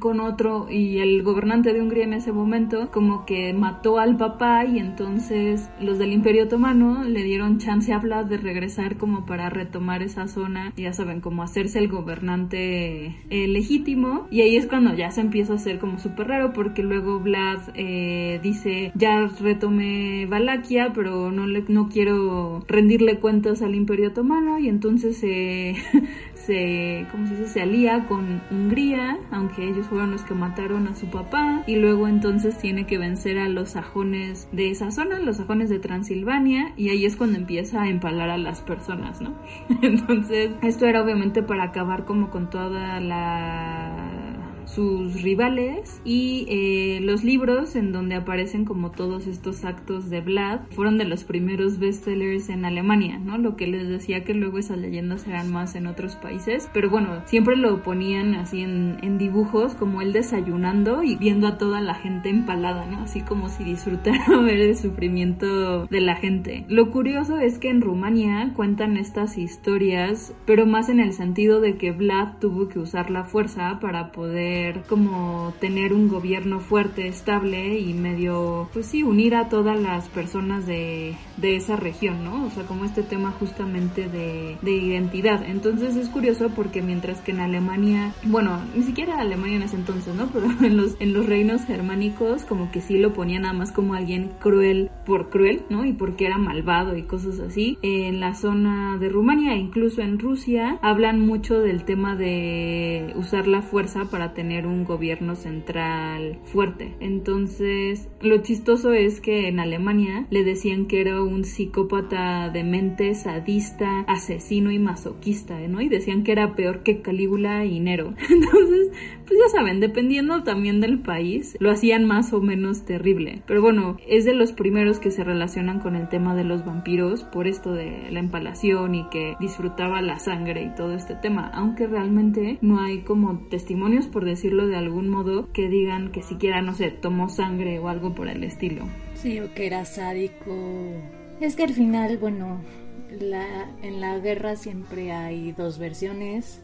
con otro y el gobernante de Hungría en ese momento como que mató al papá y entonces los del Imperio Otomano le dieron chance a Vlad de regresar como para retomar esa zona, ya saben, como hacerse el gobernante eh, legítimo. Y ahí es cuando ya se empieza a hacer como súper raro porque luego Vlad eh, dice ya retomé Valaquia pero no, le, no quiero rendirle cuentas al Imperio Otomano y entonces se, se, ¿cómo se dice? se alía con Hungría aunque ellos fueron los que mataron a su papá y luego entonces tiene que vencer a los sajones de esa zona, los sajones de Transilvania y ahí es cuando empieza a empalar a las personas, ¿no? Entonces esto era obviamente para acabar como con toda la sus rivales y eh, los libros en donde aparecen como todos estos actos de Vlad fueron de los primeros bestsellers en Alemania, ¿no? Lo que les decía que luego esas leyendas eran más en otros países, pero bueno, siempre lo ponían así en, en dibujos como él desayunando y viendo a toda la gente empalada, ¿no? Así como si disfrutara ver el sufrimiento de la gente. Lo curioso es que en Rumania cuentan estas historias, pero más en el sentido de que Vlad tuvo que usar la fuerza para poder poder como tener un gobierno fuerte, estable y medio, pues sí, unir a todas las personas de, de esa región, ¿no? O sea, como este tema justamente de, de identidad. Entonces es curioso porque mientras que en Alemania, bueno, ni siquiera Alemania en ese entonces, ¿no? Pero en los, en los reinos germánicos como que sí lo ponían nada más como alguien cruel por cruel, ¿no? Y porque era malvado y cosas así. En la zona de Rumania incluso en Rusia hablan mucho del tema de usar la fuerza para tener un gobierno central fuerte. Entonces, lo chistoso es que en Alemania le decían que era un psicópata de mente sadista, asesino y masoquista, ¿no? Y decían que era peor que Calígula y Nero. Entonces, pues ya saben, dependiendo también del país, lo hacían más o menos terrible. Pero bueno, es de los primeros que se relacionan con el tema de los vampiros por esto de la empalación y que disfrutaba la sangre y todo este tema, aunque realmente no hay como testimonios, por decirlo de algún modo, que digan que siquiera, no sé, tomó sangre o algo por el estilo. Sí, o que era sádico. Es que al final, bueno, la, en la guerra siempre hay dos versiones,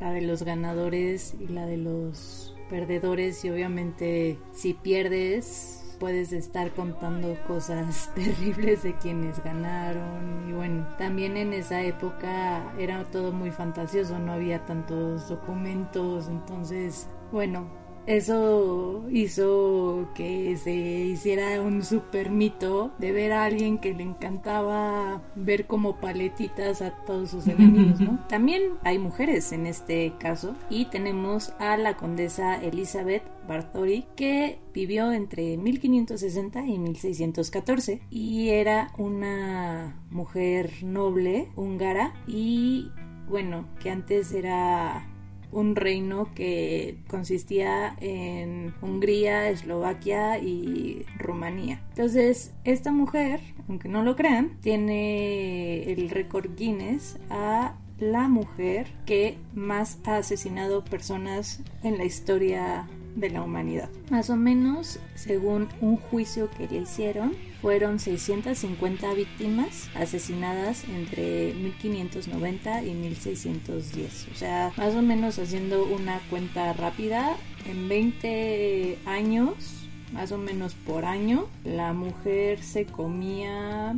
la de los ganadores y la de los perdedores y obviamente si pierdes puedes estar contando cosas terribles de quienes ganaron. Y bueno, también en esa época era todo muy fantasioso, no había tantos documentos, entonces bueno, eso hizo que se hiciera un super mito de ver a alguien que le encantaba ver como paletitas a todos sus enemigos, ¿no? También hay mujeres en este caso y tenemos a la condesa Elizabeth Bartori que vivió entre 1560 y 1614 y era una mujer noble húngara y bueno, que antes era un reino que consistía en Hungría, Eslovaquia y Rumanía. Entonces, esta mujer, aunque no lo crean, tiene el récord Guinness a la mujer que más ha asesinado personas en la historia de la humanidad. Más o menos, según un juicio que le hicieron, fueron 650 víctimas asesinadas entre 1590 y 1610. O sea, más o menos haciendo una cuenta rápida, en 20 años, más o menos por año, la mujer se comía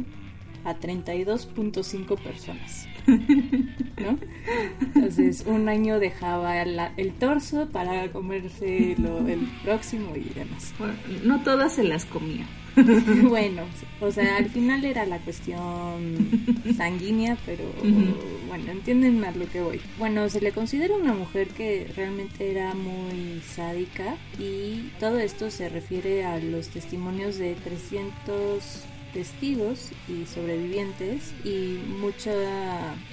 a 32.5 personas. ¿No? Entonces, un año dejaba el torso para comerse el próximo y demás. no todas se las comía. bueno, o sea, al final era la cuestión sanguínea, pero bueno, entienden a lo que voy. Bueno, se le considera una mujer que realmente era muy sádica y todo esto se refiere a los testimonios de 300 testigos y sobrevivientes y mucha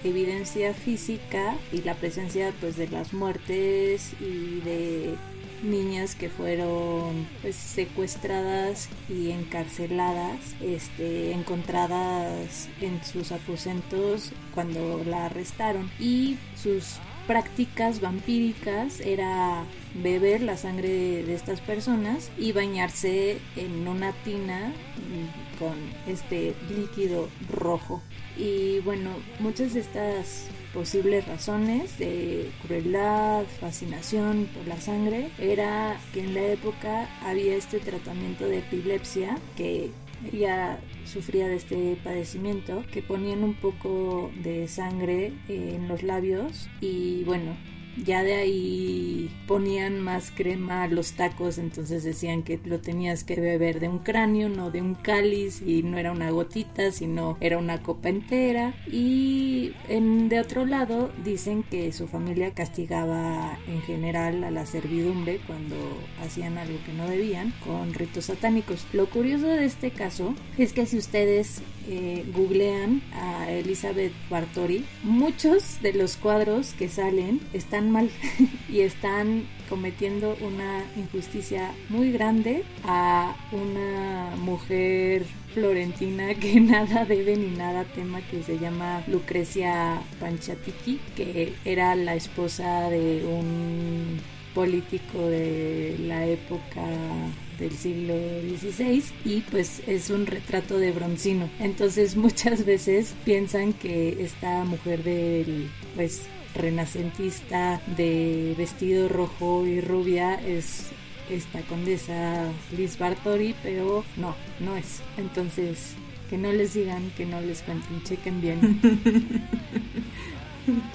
evidencia física y la presencia pues de las muertes y de niñas que fueron pues, secuestradas y encarceladas, este, encontradas en sus aposentos cuando la arrestaron. Y sus prácticas vampíricas era beber la sangre de, estas personas y bañarse en una tina con este líquido rojo. Y bueno, muchas de estas posibles razones de crueldad, fascinación por la sangre, era que en la época había este tratamiento de epilepsia que ella sufría de este padecimiento, que ponían un poco de sangre en los labios y bueno, ya de ahí ponían más crema a los tacos, entonces decían que lo tenías que beber de un cráneo, no de un cáliz, y no era una gotita, sino era una copa entera. Y en, de otro lado dicen que su familia castigaba en general a la servidumbre cuando hacían algo que no debían, con ritos satánicos. Lo curioso de este caso es que si ustedes eh, googlean a Elizabeth Bartori, muchos de los cuadros que salen están mal y están cometiendo una injusticia muy grande a una mujer florentina que nada debe ni nada tema que se llama Lucrecia Panchatiki que era la esposa de un político de la época del siglo XVI y pues es un retrato de Broncino. Entonces muchas veces piensan que esta mujer del pues renacentista de vestido rojo y rubia es esta condesa Liz Bartori, pero no, no es. Entonces, que no les digan, que no les cuenten, chequen bien.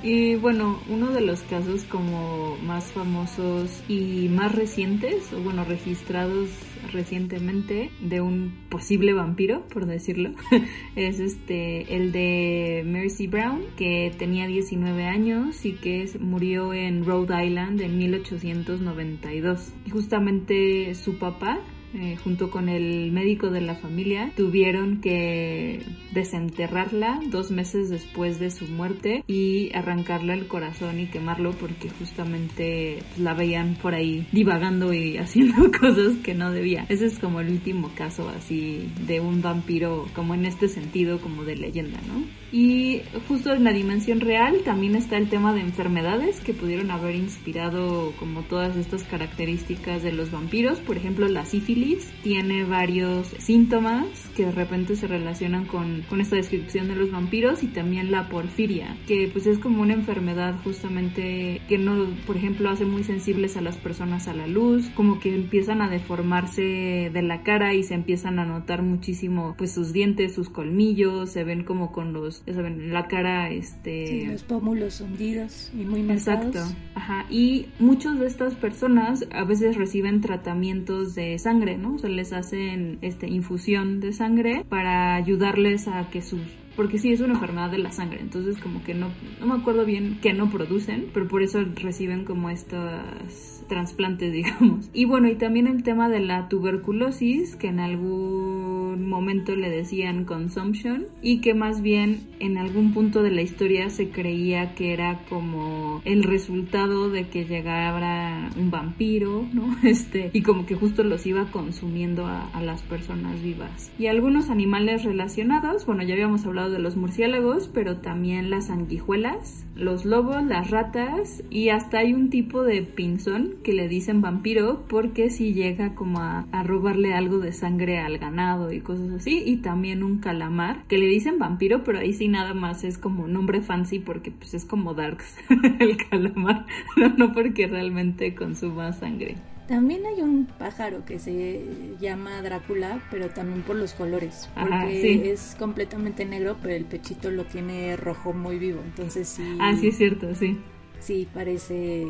Y bueno, uno de los casos como más famosos y más recientes, o bueno, registrados recientemente de un posible vampiro, por decirlo, es este el de Mercy Brown, que tenía 19 años y que murió en Rhode Island en 1892. Y justamente su papá eh, junto con el médico de la familia, tuvieron que desenterrarla dos meses después de su muerte y arrancarle el corazón y quemarlo porque justamente pues, la veían por ahí divagando y haciendo cosas que no debía. Ese es como el último caso así de un vampiro como en este sentido como de leyenda, ¿no? Y justo en la dimensión real también está el tema de enfermedades que pudieron haber inspirado como todas estas características de los vampiros. Por ejemplo, la sífilis tiene varios síntomas que de repente se relacionan con, con esta descripción de los vampiros y también la porfiria, que pues es como una enfermedad justamente que no, por ejemplo, hace muy sensibles a las personas a la luz, como que empiezan a deformarse de la cara y se empiezan a notar muchísimo pues sus dientes, sus colmillos, se ven como con los ya saben, la cara, este... Sí, los pómulos hundidos y muy marcados. Exacto, ajá. Y muchas de estas personas a veces reciben tratamientos de sangre, ¿no? O sea, les hacen este, infusión de sangre para ayudarles a que sus porque sí es una enfermedad de la sangre, entonces como que no, no me acuerdo bien qué no producen, pero por eso reciben como estas trasplantes, digamos. Y bueno, y también el tema de la tuberculosis, que en algún momento le decían consumption, y que más bien en algún punto de la historia se creía que era como el resultado de que llegara un vampiro, ¿no? Este, y como que justo los iba consumiendo a las personas vivas. Y algunos animales relacionados, bueno, ya habíamos hablado de los murciélagos, pero también las sanguijuelas, los lobos, las ratas, y hasta hay un tipo de pinzón que le dicen vampiro porque si llega como a, robarle algo de sangre al ganado y cosas así y también un calamar que le dicen vampiro pero ahí sí nada más es como nombre fancy porque pues es como darks el calamar no, no porque realmente consuma sangre también hay un pájaro que se llama Drácula, pero también por los colores, porque es completamente negro, pero el pechito lo tiene rojo muy vivo, entonces sí. Ah, sí es cierto, sí. Sí, parece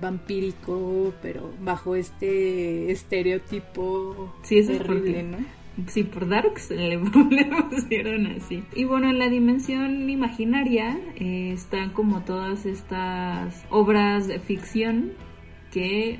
vampírico, pero bajo este estereotipo sí, es terrible, ¿no? Sí, por Darks le, pusieron así. Y bueno, en la dimensión imaginaria eh, están como todas estas obras de ficción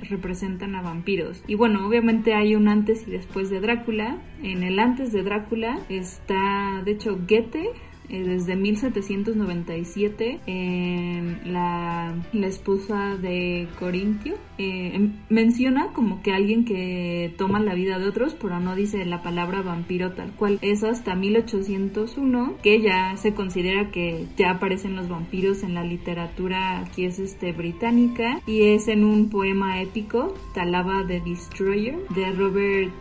representan a vampiros. Y bueno, obviamente hay un antes y después de Drácula. En el antes de Drácula está, de hecho, Goethe desde 1797 en la, la esposa de Corintio. Eh, em, menciona como que alguien que toma la vida de otros, pero no dice la palabra vampiro tal cual. Es hasta 1801 que ya se considera que ya aparecen los vampiros en la literatura aquí es este británica y es en un poema épico, Talaba the Destroyer, de Robert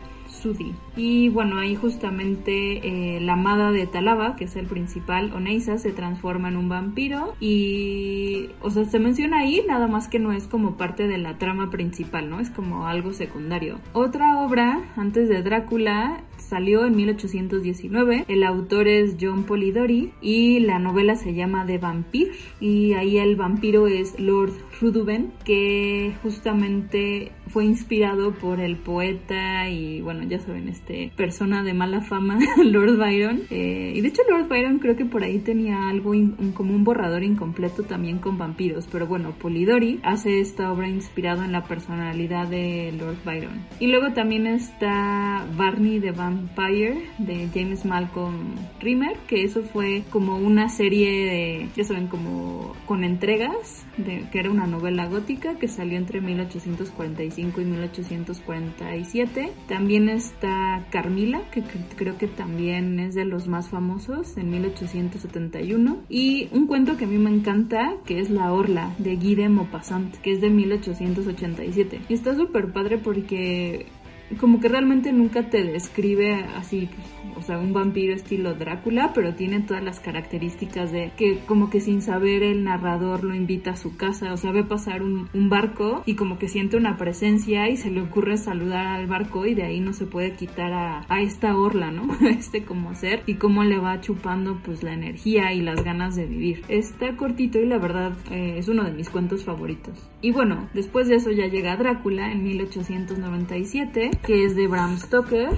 y bueno, ahí justamente eh, la amada de Talaba, que es el principal, Oneisa, se transforma en un vampiro y, o sea, se menciona ahí, nada más que no es como parte de la trama principal, ¿no? Es como algo secundario. Otra obra, antes de Drácula, salió en 1819. El autor es John Polidori y la novela se llama The Vampire y ahí el vampiro es Lord Ruduben que justamente fue inspirado por el poeta y bueno ya saben este persona de mala fama Lord Byron. Eh, y de hecho Lord Byron creo que por ahí tenía algo como un borrador incompleto también con vampiros pero bueno Polidori hace esta obra inspirada en la personalidad de Lord Byron. Y luego también está Barney the Vampire de James Malcolm Rimmer que eso fue como una serie de ya saben como con entregas de, que era una novela gótica que salió entre 1845 y 1847. También está Carmila, que creo que también es de los más famosos, en 1871. Y un cuento que a mí me encanta, que es La Orla, de Guy de Maupassant, que es de 1887. Y está súper padre porque como que realmente nunca te describe así, o sea, un vampiro estilo Drácula, pero tiene todas las características de que como que sin saber el narrador lo invita a su casa, o sea, ve pasar un, un barco y como que siente una presencia y se le ocurre saludar al barco y de ahí no se puede quitar a, a esta orla, ¿no? este como ser y cómo le va chupando pues la energía y las ganas de vivir. Está cortito y la verdad eh, es uno de mis cuentos favoritos. Y bueno, después de eso ya llega Drácula en 1897, que es de Bram Stoker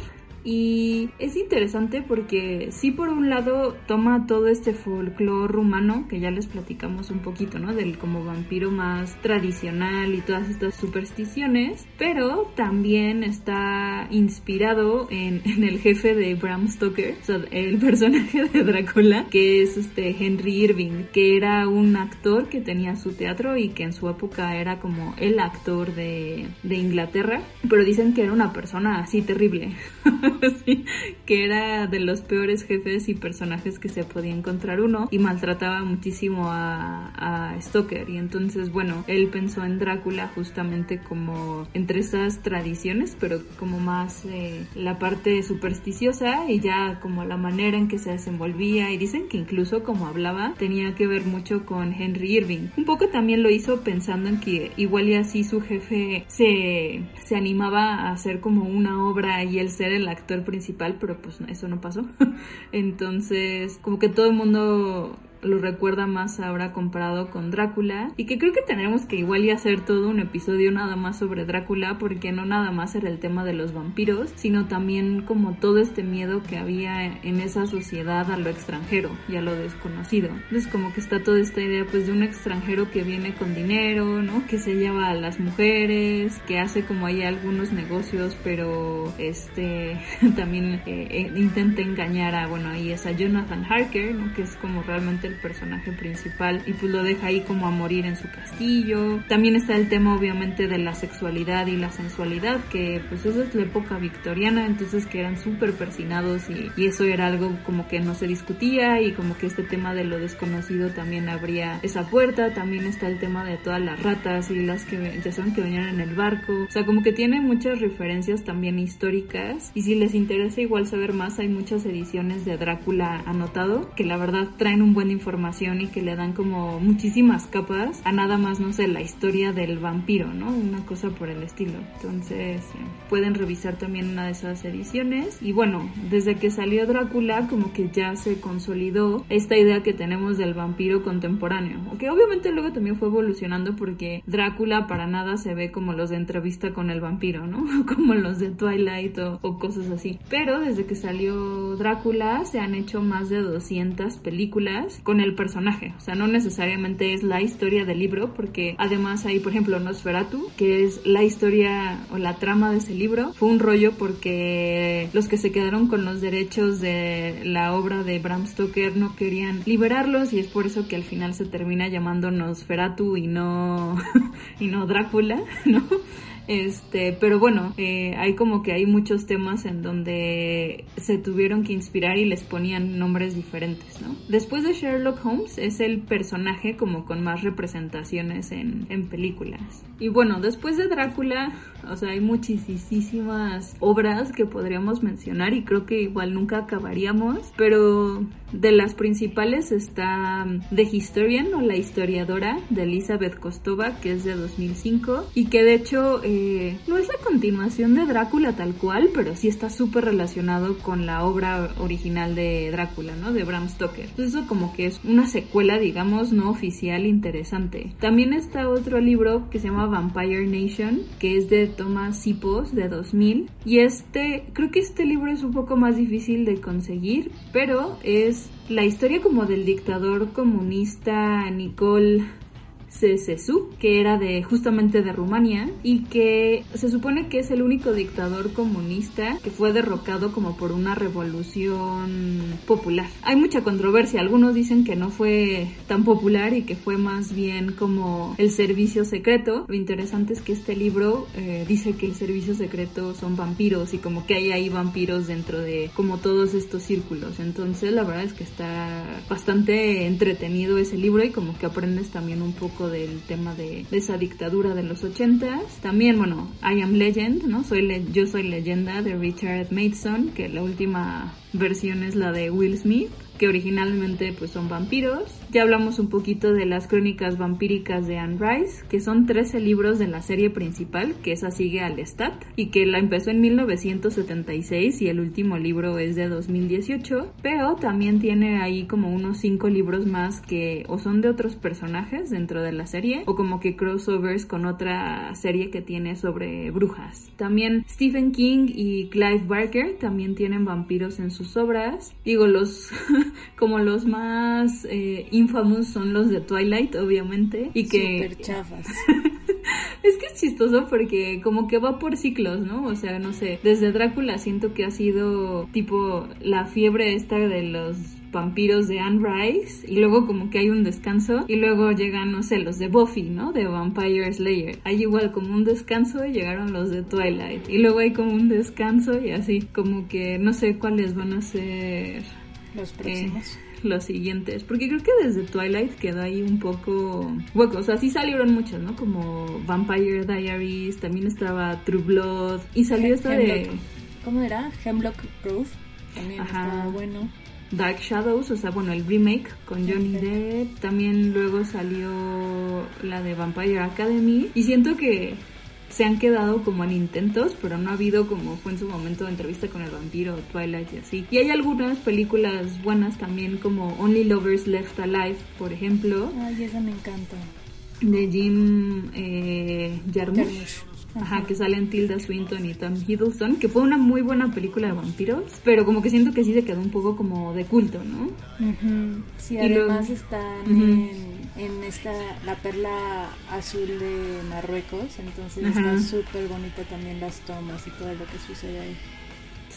y es interesante porque sí por un lado toma todo este folclore rumano que ya les platicamos un poquito, ¿no? Del como vampiro más tradicional y todas estas supersticiones, pero también está inspirado en, el jefe de Bram Stoker, o sea, el personaje de Drácula, que es este Henry Irving, que era un actor que tenía su teatro y que en su época era como el actor de, de Inglaterra, pero dicen que era una persona así terrible. que era de los peores jefes y personajes que se podía encontrar uno y maltrataba muchísimo a, a Stoker y entonces bueno, él pensó en Drácula justamente como entre esas tradiciones, pero como más eh, la parte supersticiosa y ya como la manera en que se desenvolvía y dicen que incluso como hablaba tenía que ver mucho con Henry Irving. Un poco también lo hizo pensando en que igual y así su jefe se, se animaba a hacer como una obra y el ser el actor principal, pero pues eso no pasó. Entonces, como que todo el mundo lo recuerda más ahora comparado con Drácula. Y que creo que tenemos que igual y hacer todo un episodio nada más sobre Drácula porque no nada más era el tema de los vampiros sino también como todo este miedo que había en esa sociedad a lo extranjero y a lo desconocido. Entonces como que está toda esta idea pues de un extranjero que viene con dinero no que se lleva a las mujeres que hace como ahí algunos negocios pero este también eh, eh, intenta engañar a bueno ahí es a Jonathan Harker ¿no? que es como realmente el personaje principal y pues lo deja ahí como a morir en su castillo. También está el tema obviamente de la sexualidad y la sensualidad, que pues eso es la época victoriana, entonces que eran súper persinados y, eso era algo como que no se discutía y como que este tema de lo desconocido también abría esa puerta. También está el tema de todas las ratas y las que ya saben que venían en el barco. O sea, como que tiene muchas referencias también históricas y si les interesa igual saber más, hay muchas ediciones de Drácula anotado que la verdad traen un buen información y que le dan como muchísimas capas a nada más, no sé, la historia del vampiro, ¿no? Una cosa por el estilo. Entonces, eh, pueden revisar también una de esas ediciones. Y bueno, desde que salió Drácula, como que ya se consolidó esta idea que tenemos del vampiro contemporáneo. Que obviamente luego también fue evolucionando porque Drácula para nada se ve como los de entrevista con el vampiro, ¿no? Como los de Twilight o, o cosas así. Pero desde que salió Drácula se han hecho más de 200 películas con el personaje. O sea, no necesariamente es la historia del libro, porque además hay, por ejemplo, Nosferatu, que es la historia o la trama de ese libro. Fue un rollo porque los que se quedaron con los derechos de la obra de Bram Stoker no querían liberarlos y es por eso que al final se termina llamando Nosferatu y no, y no Drácula, ¿no? Este, pero bueno, eh, hay como que hay muchos temas en donde se tuvieron que inspirar y les ponían nombres diferentes, ¿no? Después de Sherlock Holmes es el personaje como con más representaciones en, en películas. Y bueno, después de Drácula, o sea, hay muchísimas obras que podríamos mencionar y creo que igual nunca acabaríamos, pero de las principales está The Historian o La historiadora de Elizabeth Kostova, que es de 2005 y que de hecho eh, no es la continuación de Drácula tal cual, pero sí está súper relacionado con la obra original de Drácula, ¿no? De Bram Stoker. Entonces eso como que es una secuela, digamos, no oficial interesante. También está otro libro que se llama Vampire Nation, que es de Thomas Sipos de 2000 y este, creo que este libro es un poco más difícil de conseguir, pero es la historia como del dictador comunista Nicole Ceausescu, que era de justamente de Rumania y que se supone que es el único dictador comunista que fue derrocado como por una revolución popular. Hay mucha controversia, algunos dicen que no fue tan popular y que fue más bien como el servicio secreto. Lo interesante es que este libro eh, dice que el servicio secreto son vampiros y como que hay ahí vampiros dentro de como todos estos círculos. Entonces la verdad es que está bastante entretenido ese libro y como que aprendes también un poco del tema de, de esa dictadura de los ochentas. También, bueno, I Am Legend, ¿no? Soy le yo soy leyenda de Richard Mason, que la última versión es la de Will Smith que originalmente pues son vampiros. Ya hablamos un poquito de las crónicas vampíricas de Anne Rice, que son 13 libros de la serie principal, que esa sigue al Stat, y que la empezó en 1976 y el último libro es de 2018, pero también tiene ahí como unos 5 libros más que o son de otros personajes dentro de la serie, o como que crossovers con otra serie que tiene sobre brujas. También Stephen King y Clive Barker también tienen vampiros en sus obras. Digo, los como los más eh, infamous son los de Twilight, obviamente. Y que... Super chafas. es que es chistoso porque como que va por ciclos, ¿no? O sea, no sé, desde Drácula siento que ha sido tipo la fiebre esta de los vampiros de Anne Rice y luego como que hay un descanso y luego llegan, no sé, los de Buffy, ¿no? De Vampire Slayer. Hay igual como un descanso y llegaron los de Twilight y luego hay como un descanso y así, como que no sé cuáles van a ser los próximos. los siguientes, porque creo que desde Twilight quedó ahí un poco hueco, o sea, sí salieron muchas, ¿no? Como Vampire Diaries, también estaba True Blood y salió esta de... ¿Cómo era? Hemlock Grove, también Ajá. estaba bueno. Dark Shadows, o sea, bueno, el remake con Johnny Depp. También luego salió la de Vampire Academy. Y siento que se han quedado como en intentos, pero no ha habido como fue en su momento de entrevista con el vampiro, Twilight y así. Y hay algunas películas buenas también como Only Lovers Left Alive, por ejemplo, Ay, esa me encanta. de Jim eh, Jarmusch. Jarmusch. Ajá, que salen Tilda Swinton y Tom Hiddleston, que fue una muy buena película de vampiros, pero como que siento que sí se quedó un poco como de culto, ¿no? Ujú. Sí, Y además luego- están en, en esta, la perla azul de Marruecos, entonces Ajá. está súper bonita también las tomas y todo lo que sucede ahí.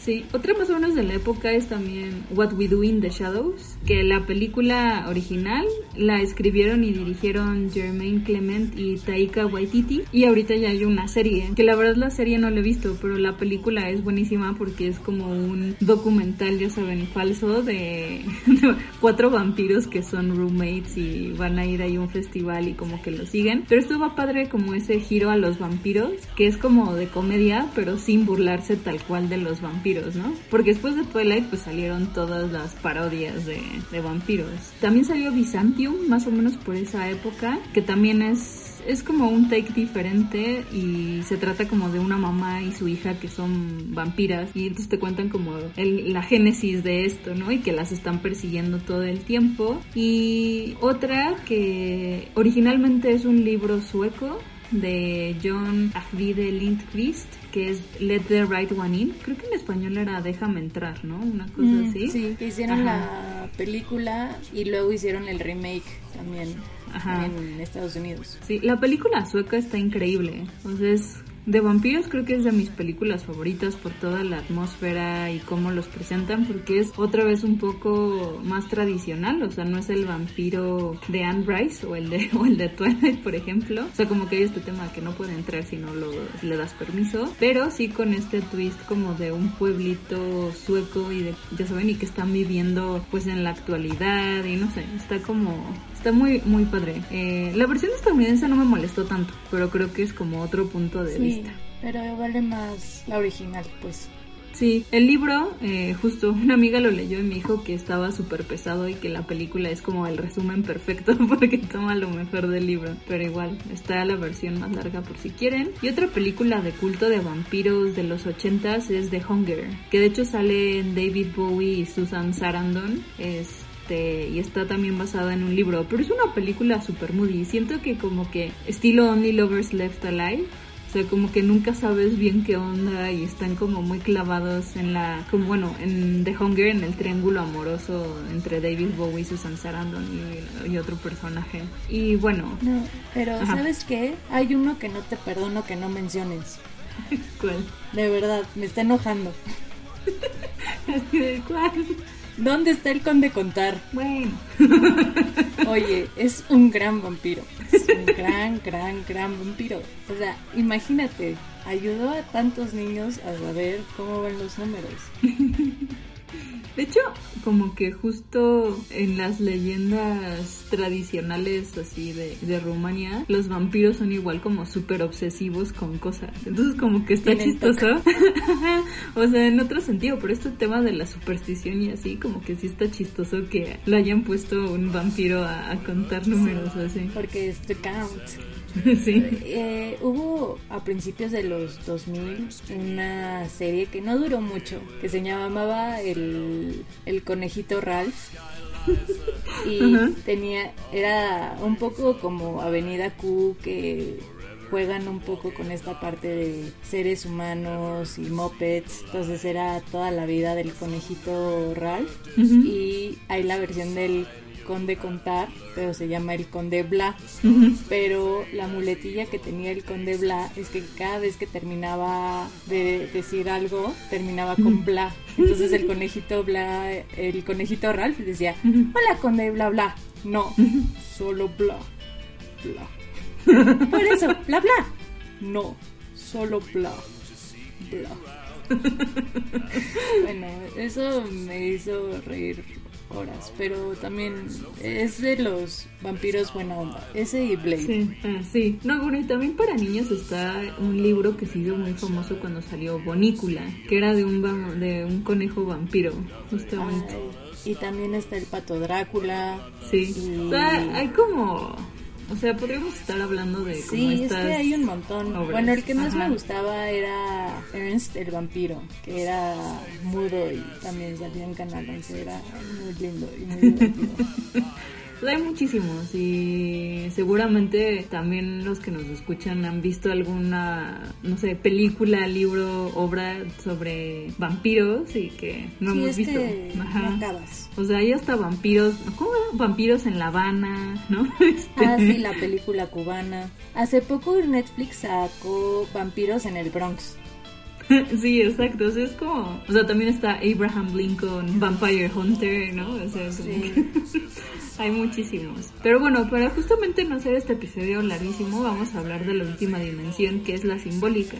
Sí, otra más o menos de la época es también What We Do in the Shadows, que la película original la escribieron y dirigieron Jermaine Clement y Taika Waititi y ahorita ya hay una serie, que la verdad la serie no la he visto, pero la película es buenísima porque es como un documental, ya saben, falso de, cuatro vampiros que son roommates y van a ir ahí a un festival y como que lo siguen, pero esto va padre como ese giro a los vampiros, que es como de comedia, pero sin burlarse tal cual de los vampiros. ¿No? Porque después de Twilight pues salieron todas las parodias de, vampiros. También salió Byzantium, más o menos por esa época, que también es es como un take diferente y se trata como de una mamá y su hija que son vampiras y entonces te cuentan como el- la génesis de esto, ¿no? Y que las están persiguiendo todo el tiempo. Y otra que originalmente es un libro sueco de John Ajvide Lindqvist que es Let the Right One In. Creo que en español era Déjame entrar, ¿no? Una cosa Mm, así. Sí, que hicieron Ajá. la película y luego hicieron el remake también Ajá. en Estados Unidos. Sí, la película sueca está increíble. Entonces, de vampiros creo que es de mis películas favoritas por toda la atmósfera y cómo los presentan, porque es otra vez un poco más tradicional. O sea, no es el vampiro de Anne Rice o el de, o el de Twilight, por ejemplo. O sea, como que hay este tema que no puede entrar si no lo, le das permiso. Pero sí con este twist como de un pueblito sueco y de, ya saben, y que están viviendo pues en la actualidad y no sé, está como Está muy, muy padre. Eh, la versión estadounidense no me molestó tanto, pero creo que es como otro punto de Sí, vista. pero vale más la original, pues. Sí, el libro, eh, justo una amiga lo leyó y me dijo que estaba súper pesado y que la película es como el resumen perfecto porque toma lo mejor del libro. Pero igual, está la versión más larga por si quieren. Y otra película de culto de vampiros de los ochentas es The Hunger, que de hecho sale en David Bowie y Susan Sarandon. Este, y está también basada en un libro, pero es una película super moody. Siento que como que estilo Only Lovers Left Alive, o sea, como que nunca sabes bien qué onda y están como muy clavados en la, como bueno, en The Hunger, en el triángulo amoroso entre David Bowie, Susan Sarandon y, y otro personaje. Y bueno, No, pero Ajá. ¿sabes qué? Hay uno que no te perdono que no menciones. ¿cuál? De verdad, me está enojando. ¿Cuál? ¿Dónde está el conde contar? Bueno. Oye, es un gran vampiro. Es un gran, gran, gran vampiro. O sea, imagínate, ayudó a tantos niños a saber cómo van los números. De hecho, como que justo en las leyendas tradicionales así de, de Rumania, los vampiros son igual como súper obsesivos con cosas. Entonces como que está chistoso. o sea, en otro sentido, pero este tema de la superstición y así, como que sí está chistoso que lo hayan puesto un vampiro a, contar números así. Porque es the count. sí. Eh, hubo a principios de los 2000 una serie que no duró mucho, que se llamaba El, el Conejito Ralph. y tenía, era un poco como Avenida Q que juegan un poco con esta parte de seres humanos y mopeds. Entonces era toda la vida del conejito Ralph. Y hay la versión del conde contar, pero se llama el conde bla. Pero la muletilla que tenía el conde bla es que cada vez que terminaba de decir algo, terminaba con bla. Entonces el conejito bla, el conejito Ralph decía, hola conde bla bla. No, solo bla, bla. Por eso, bla bla. No, solo bla, bla. bueno, eso me hizo reír horas, pero también es de los vampiros buena onda. Ese y Blade. Sí, ah, sí. No, bueno, y también para niños está un libro que se hizo muy famoso cuando salió Bonícula, que era de un, de un conejo vampiro, justamente. y también está el pato Drácula. Sí. O sea, hay como o sea, podríamos estar hablando de cómo Sí, es que hay un montón. Bueno, el que más me gustaba era Ernst el vampiro, que era mudo y también salía en Canal 11. Era muy lindo y muy divertido. hay muchísimos y seguramente también los que nos escuchan han visto alguna, no sé, película, libro, obra sobre vampiros y que no hemos visto. o sea, hay hasta vampiros, ¿cómo? Vampiros en La Habana, ¿no? Este... Ah, sí, la película cubana. Hace poco Netflix sacó Vampiros en el Bronx. sí, exacto. O sea, es como. O sea, también está Abraham Lincoln, Vampire Hunter, ¿no? O sea, sí. Hay muchísimos. Pero bueno, para justamente no hacer este episodio larguísimo, vamos a hablar de la última dimensión, que es la simbólica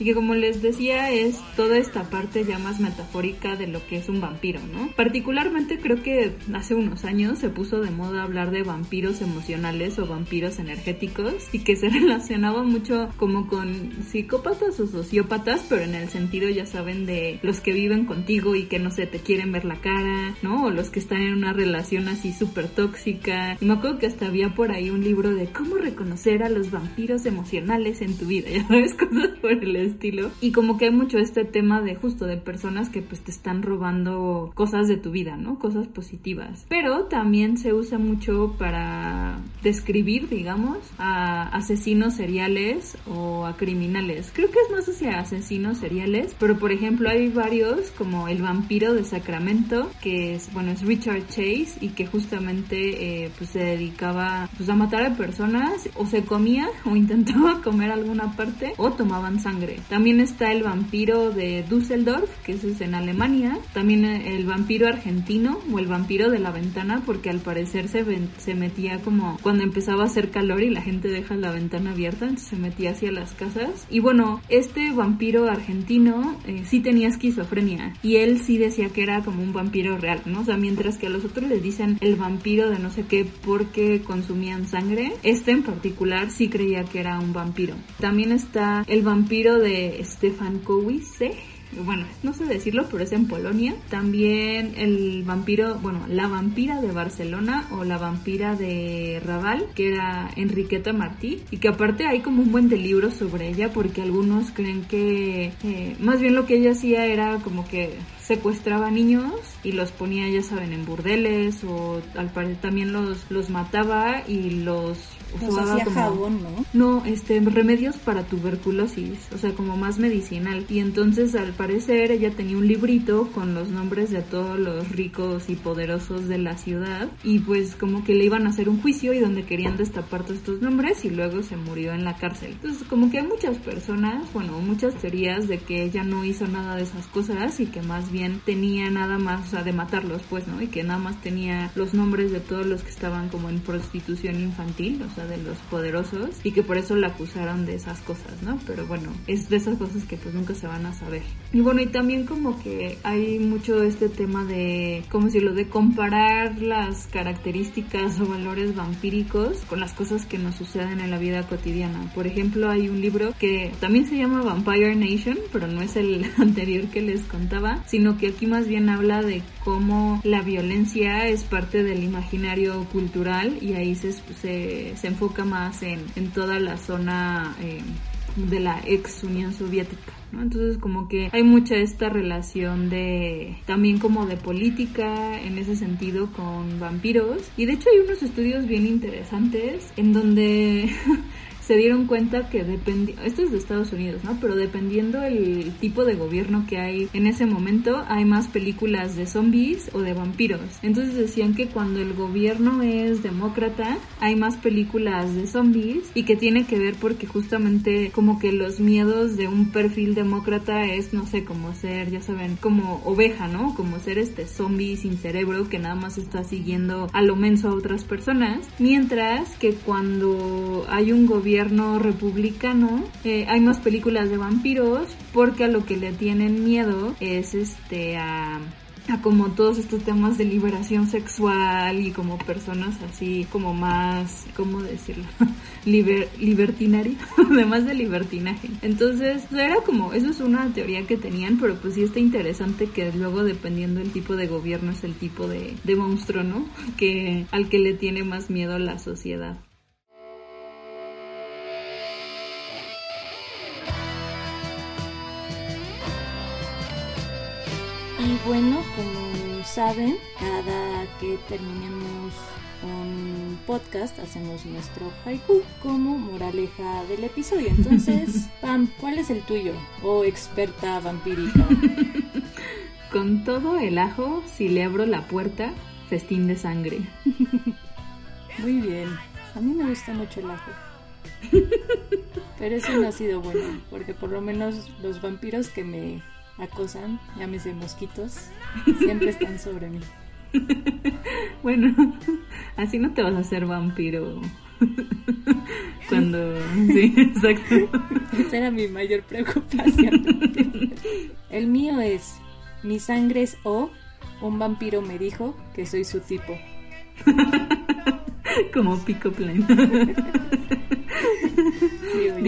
y que como les decía es toda esta parte ya más metafórica de lo que es un vampiro, ¿no? Particularmente creo que hace unos años se puso de moda hablar de vampiros emocionales o vampiros energéticos y que se relacionaba mucho como con psicópatas o sociópatas, pero en el sentido ya saben de los que viven contigo y que no sé, te quieren ver la cara, ¿no? O los que están en una relación así súper tóxica. Y me acuerdo que hasta había por ahí un libro de cómo reconocer a los vampiros emocionales en tu vida, ya sabes, cosas por el estilo. Y como que hay mucho este tema de justo de personas que pues te están robando cosas de tu vida, ¿no? Cosas positivas. Pero también se usa mucho para describir, digamos, a asesinos seriales o a criminales. Creo que es más hacia asesinos seriales, pero por ejemplo hay varios como el vampiro de Sacramento, que es, bueno, es Richard Chase y que justamente eh, pues se dedicaba pues a matar a personas o se comía o intentaba comer alguna parte o tomaban sangre. También está el vampiro de Düsseldorf, que es en Alemania. También el vampiro argentino o el vampiro de la ventana, porque al parecer se, se metía como cuando empezaba a hacer calor y la gente deja la ventana abierta, entonces se metía hacia las casas. Y bueno, este vampiro argentino eh, sí tenía esquizofrenia y él sí decía que era como un vampiro real, ¿no? O sea, mientras que a los otros les dicen el vampiro de no sé qué porque consumían sangre, este en particular sí creía que era un vampiro. También está el vampiro de Stefan Kowice bueno, no sé decirlo, pero es en Polonia. También el vampiro, bueno, la vampira de Barcelona o la vampira de Raval, que era Enriqueta Martí, y que aparte hay como un buen de libros sobre ella porque algunos creen que eh, más bien lo que ella hacía era como que secuestraba niños y los ponía, ya saben, en burdeles o al parecer también los, los mataba y los hacía jabón, ¿no? No, este, remedios para tuberculosis, o sea, como más medicinal. Y entonces, al parecer, ella tenía un librito con los nombres de todos los ricos y poderosos de la ciudad. Y pues, como que le iban a hacer un juicio y donde querían destapar todos estos nombres y luego se murió en la cárcel. Entonces, como que hay muchas personas, bueno, muchas teorías de que ella no hizo nada de esas cosas y que más bien tenía nada más, o sea, de matarlos, pues, ¿no? Y que nada más tenía los nombres de todos los que estaban como en prostitución infantil, o sea, de los poderosos, y que por eso la acusaron de esas cosas, ¿no? Pero bueno, es de esas cosas que pues nunca se van a saber. Y bueno, y también como que hay mucho este tema de, como si lo de comparar las características o valores vampíricos con las cosas que nos suceden en la vida cotidiana. Por ejemplo, hay un libro que también se llama Vampire Nation, pero no es el anterior que les contaba, sino que aquí más bien habla de cómo la violencia es parte del imaginario cultural y ahí se, se, se enfoca más en, en, toda la zona eh, de la ex Unión Soviética. Entonces como que hay mucha esta relación de también como de política en ese sentido con vampiros y de hecho hay unos estudios bien interesantes en donde se dieron cuenta que dependiendo, esto es de Estados Unidos, ¿no? Pero dependiendo el tipo de gobierno que hay en ese momento, hay más películas de zombies o de vampiros. Entonces decían que cuando el gobierno es demócrata, hay más películas de zombies y que tiene que ver porque justamente como que los miedos de un perfil demócrata es, no sé, como ser, ya saben, como oveja, ¿no? Como ser este zombie sin cerebro que nada más está siguiendo a lo menso a otras personas. Mientras que cuando hay un gobierno republicano eh, hay más películas de vampiros porque a lo que le tienen miedo es este a como todos estos temas de liberación sexual y como personas así como más, ¿cómo decirlo? Liber, libertinario, además de libertinaje. Entonces, era como, eso es una teoría que tenían, pero pues sí está interesante que luego dependiendo del tipo de gobierno es el tipo de, de monstruo, ¿no? Que al que le tiene más miedo la sociedad. Y bueno, como saben, cada que terminemos un podcast hacemos nuestro haiku como moraleja del episodio. Entonces, Pam, ¿cuál es el tuyo? O experta vampírica. Con todo el ajo, si le abro la puerta, festín de sangre. Muy bien. A mí me gusta mucho el ajo. Pero eso no ha sido bueno, porque por lo menos los vampiros que me acosan, llámese mosquitos, siempre están sobre mí. bueno, así no te vas a hacer vampiro. Cuando. Sí, exacto. Esa era mi mayor preocupación. El mío es: Mi sangre es O. Un vampiro me dijo que soy su tipo. Como Pico Plain.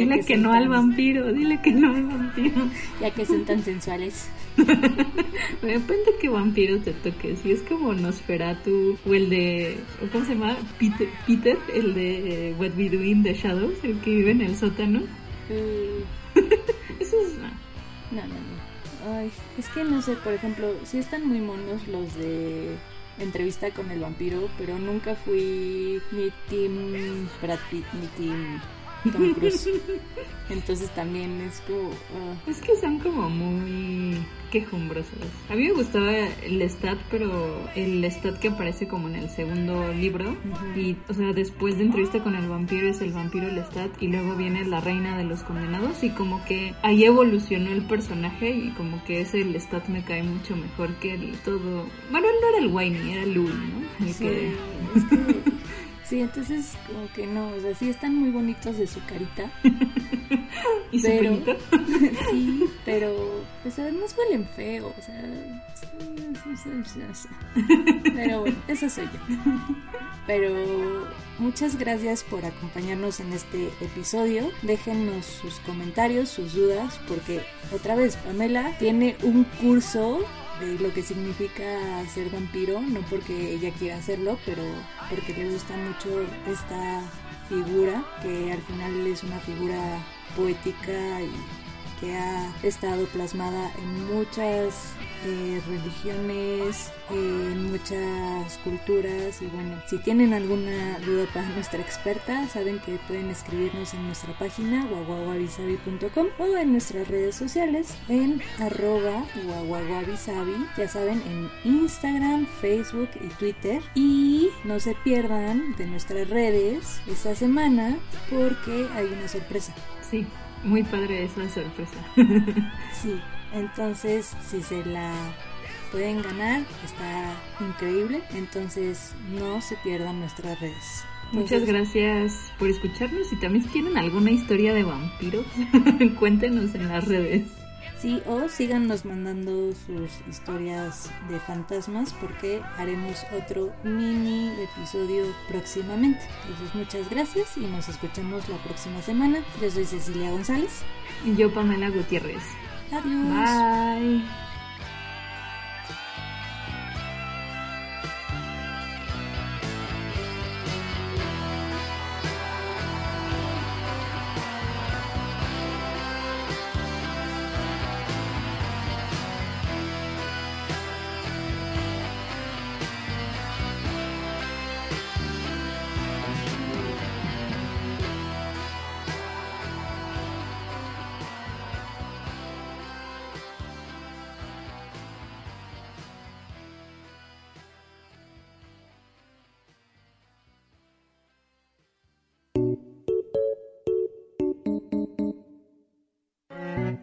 Dile que, no al vampiro, dile que no al vampiro. Ya que son tan sensuales. Depende qué vampiro te toques. Si es como Nosferatu o el de. ¿Cómo se llama? Peter, Peter el de eh, What We Do in the Shadows, el que vive en el sótano. Uh. Eso es. No, no, no. Ay, es que no sé, por ejemplo, si están muy monos los de entrevista con el vampiro, pero nunca fui ni Team Brad Pitt ni Team Tom Cruise. Entonces también es como... Uh... Es que son como muy quejumbrosos. A mí me gustaba el stat, pero el stat que aparece como en el segundo libro. Y, o sea, después de entrevista con el vampiro es el vampiro el stat y luego viene la reina de los condenados y como que ahí evolucionó el personaje y como que ese el stat me cae mucho mejor que el todo... Bueno, él no era el Whiny, era Louis, ¿no? sí, es que... Sí, entonces como que no, o sea, sí están muy bonitos de su carita. ¿Y pero, su sí, pero pues además huelen feo, o sea, pero bueno, eso soy yo. Pero muchas gracias por acompañarnos en este episodio. Déjennos sus comentarios, sus dudas, porque otra vez Pamela tiene un curso lo que significa ser vampiro, no porque ella quiera hacerlo, pero porque le gusta mucho esta figura, que al final es una figura poética y que ha estado plasmada en muchas eh, religiones, en muchas culturas y bueno, si tienen alguna duda para nuestra experta, saben que pueden escribirnos en nuestra página guaguaguabisabi.com o en nuestras redes sociales en arroba guaguaguabisabi, ya saben, en Instagram, Facebook y Twitter y no se pierdan de nuestras redes esta semana porque hay una sorpresa. Sí. Muy padre esa sorpresa. sí, entonces si se la pueden ganar, está increíble. Entonces no se pierdan nuestras redes. Muchas gracias por escucharnos y también si tienen alguna historia de vampiros, cuéntenos en las redes. Sí, o síganos mandando sus historias de fantasmas porque haremos otro mini episodio próximamente. Entonces muchas gracias y nos escuchamos la próxima semana. Yo soy Cecilia González. Y yo Pamela Gutiérrez. Adiós. Bye.